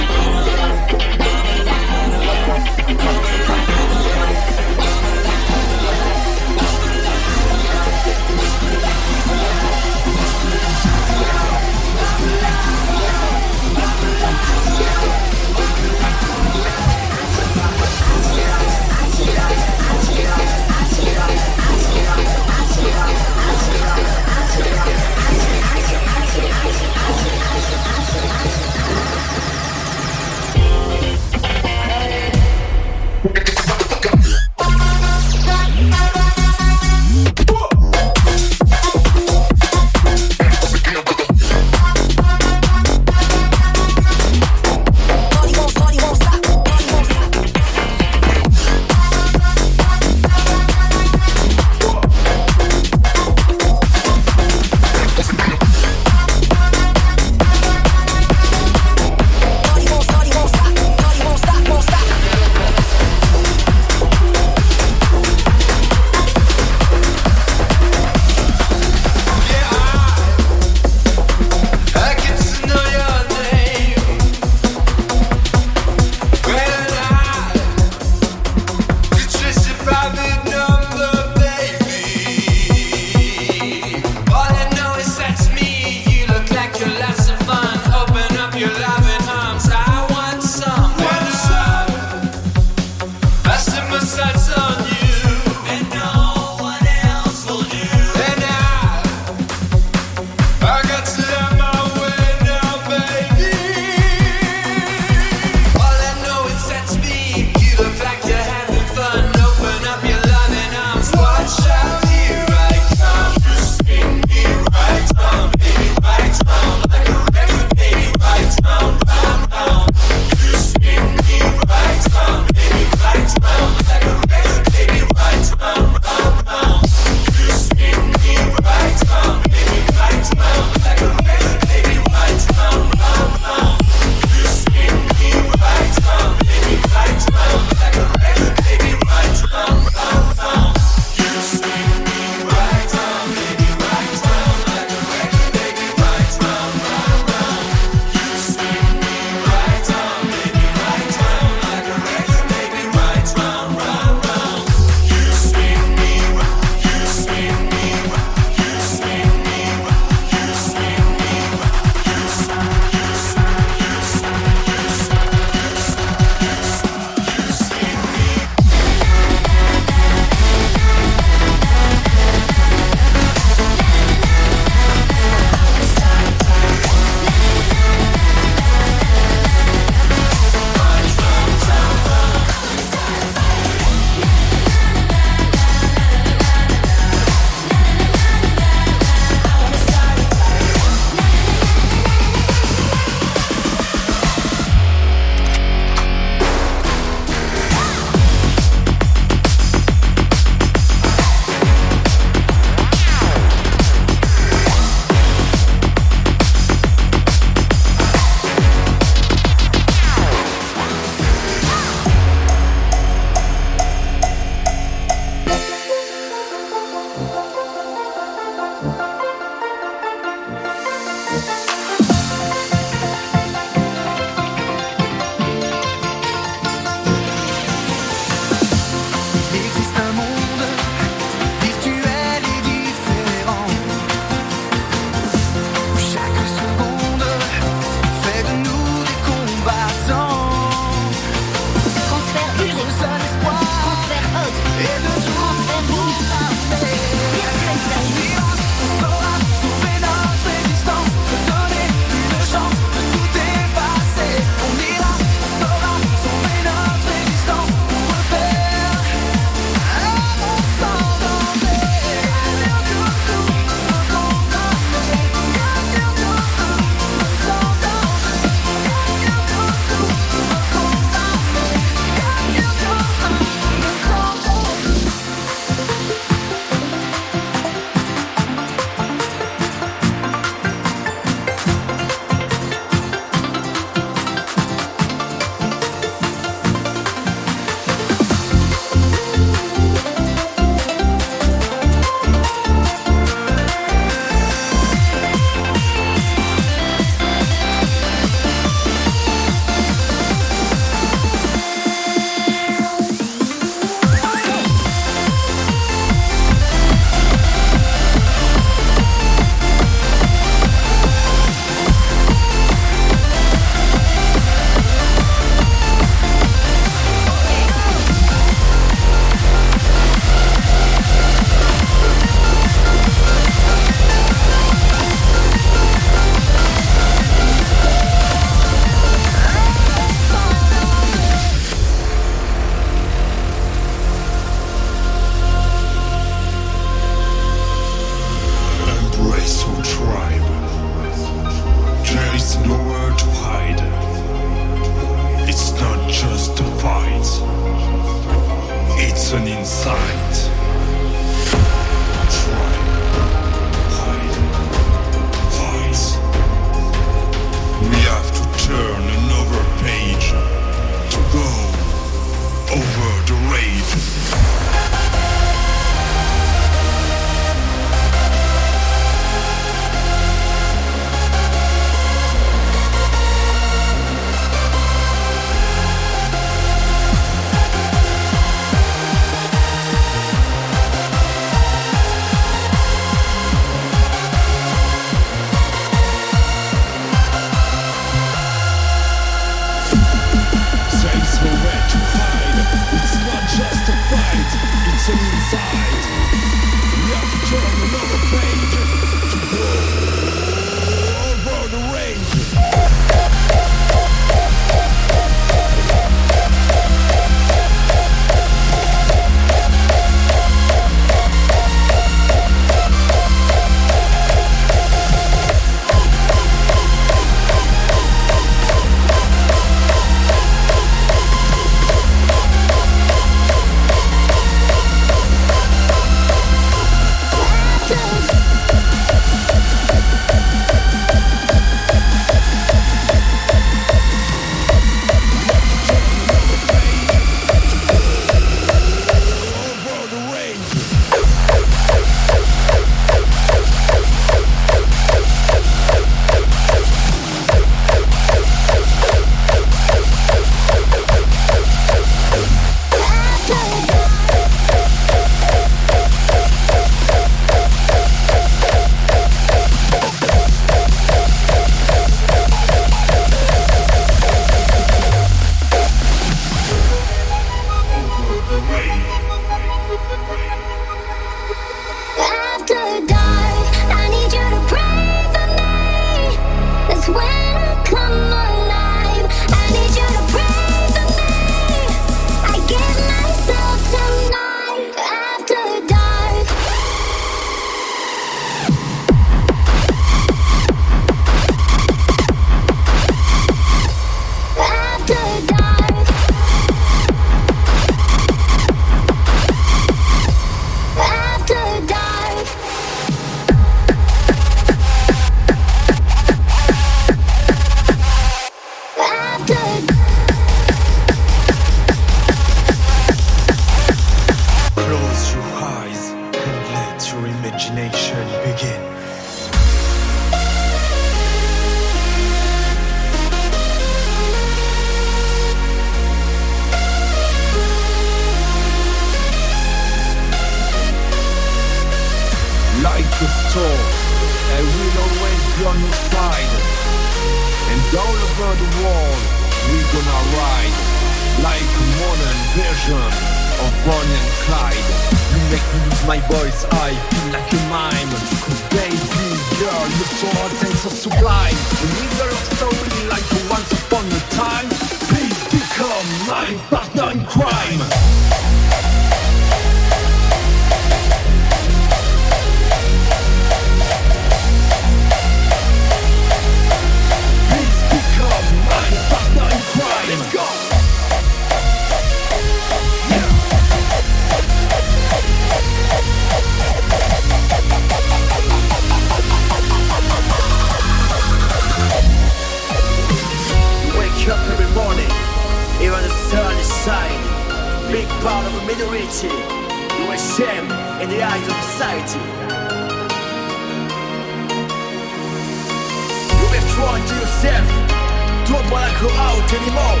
Don't wanna go out anymore.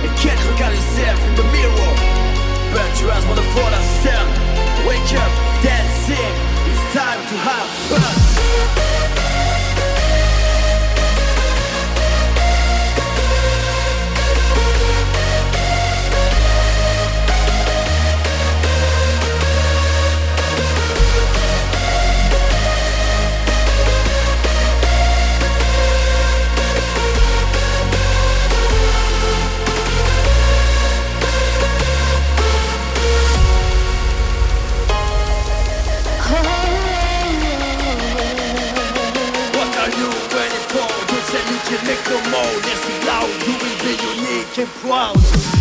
I can't look at yourself in the mirror. But you Burn your eyes, motherfucker, self. Wake up, dancing. It's time to have fun. le monde, c'est là où you will be unique and proud.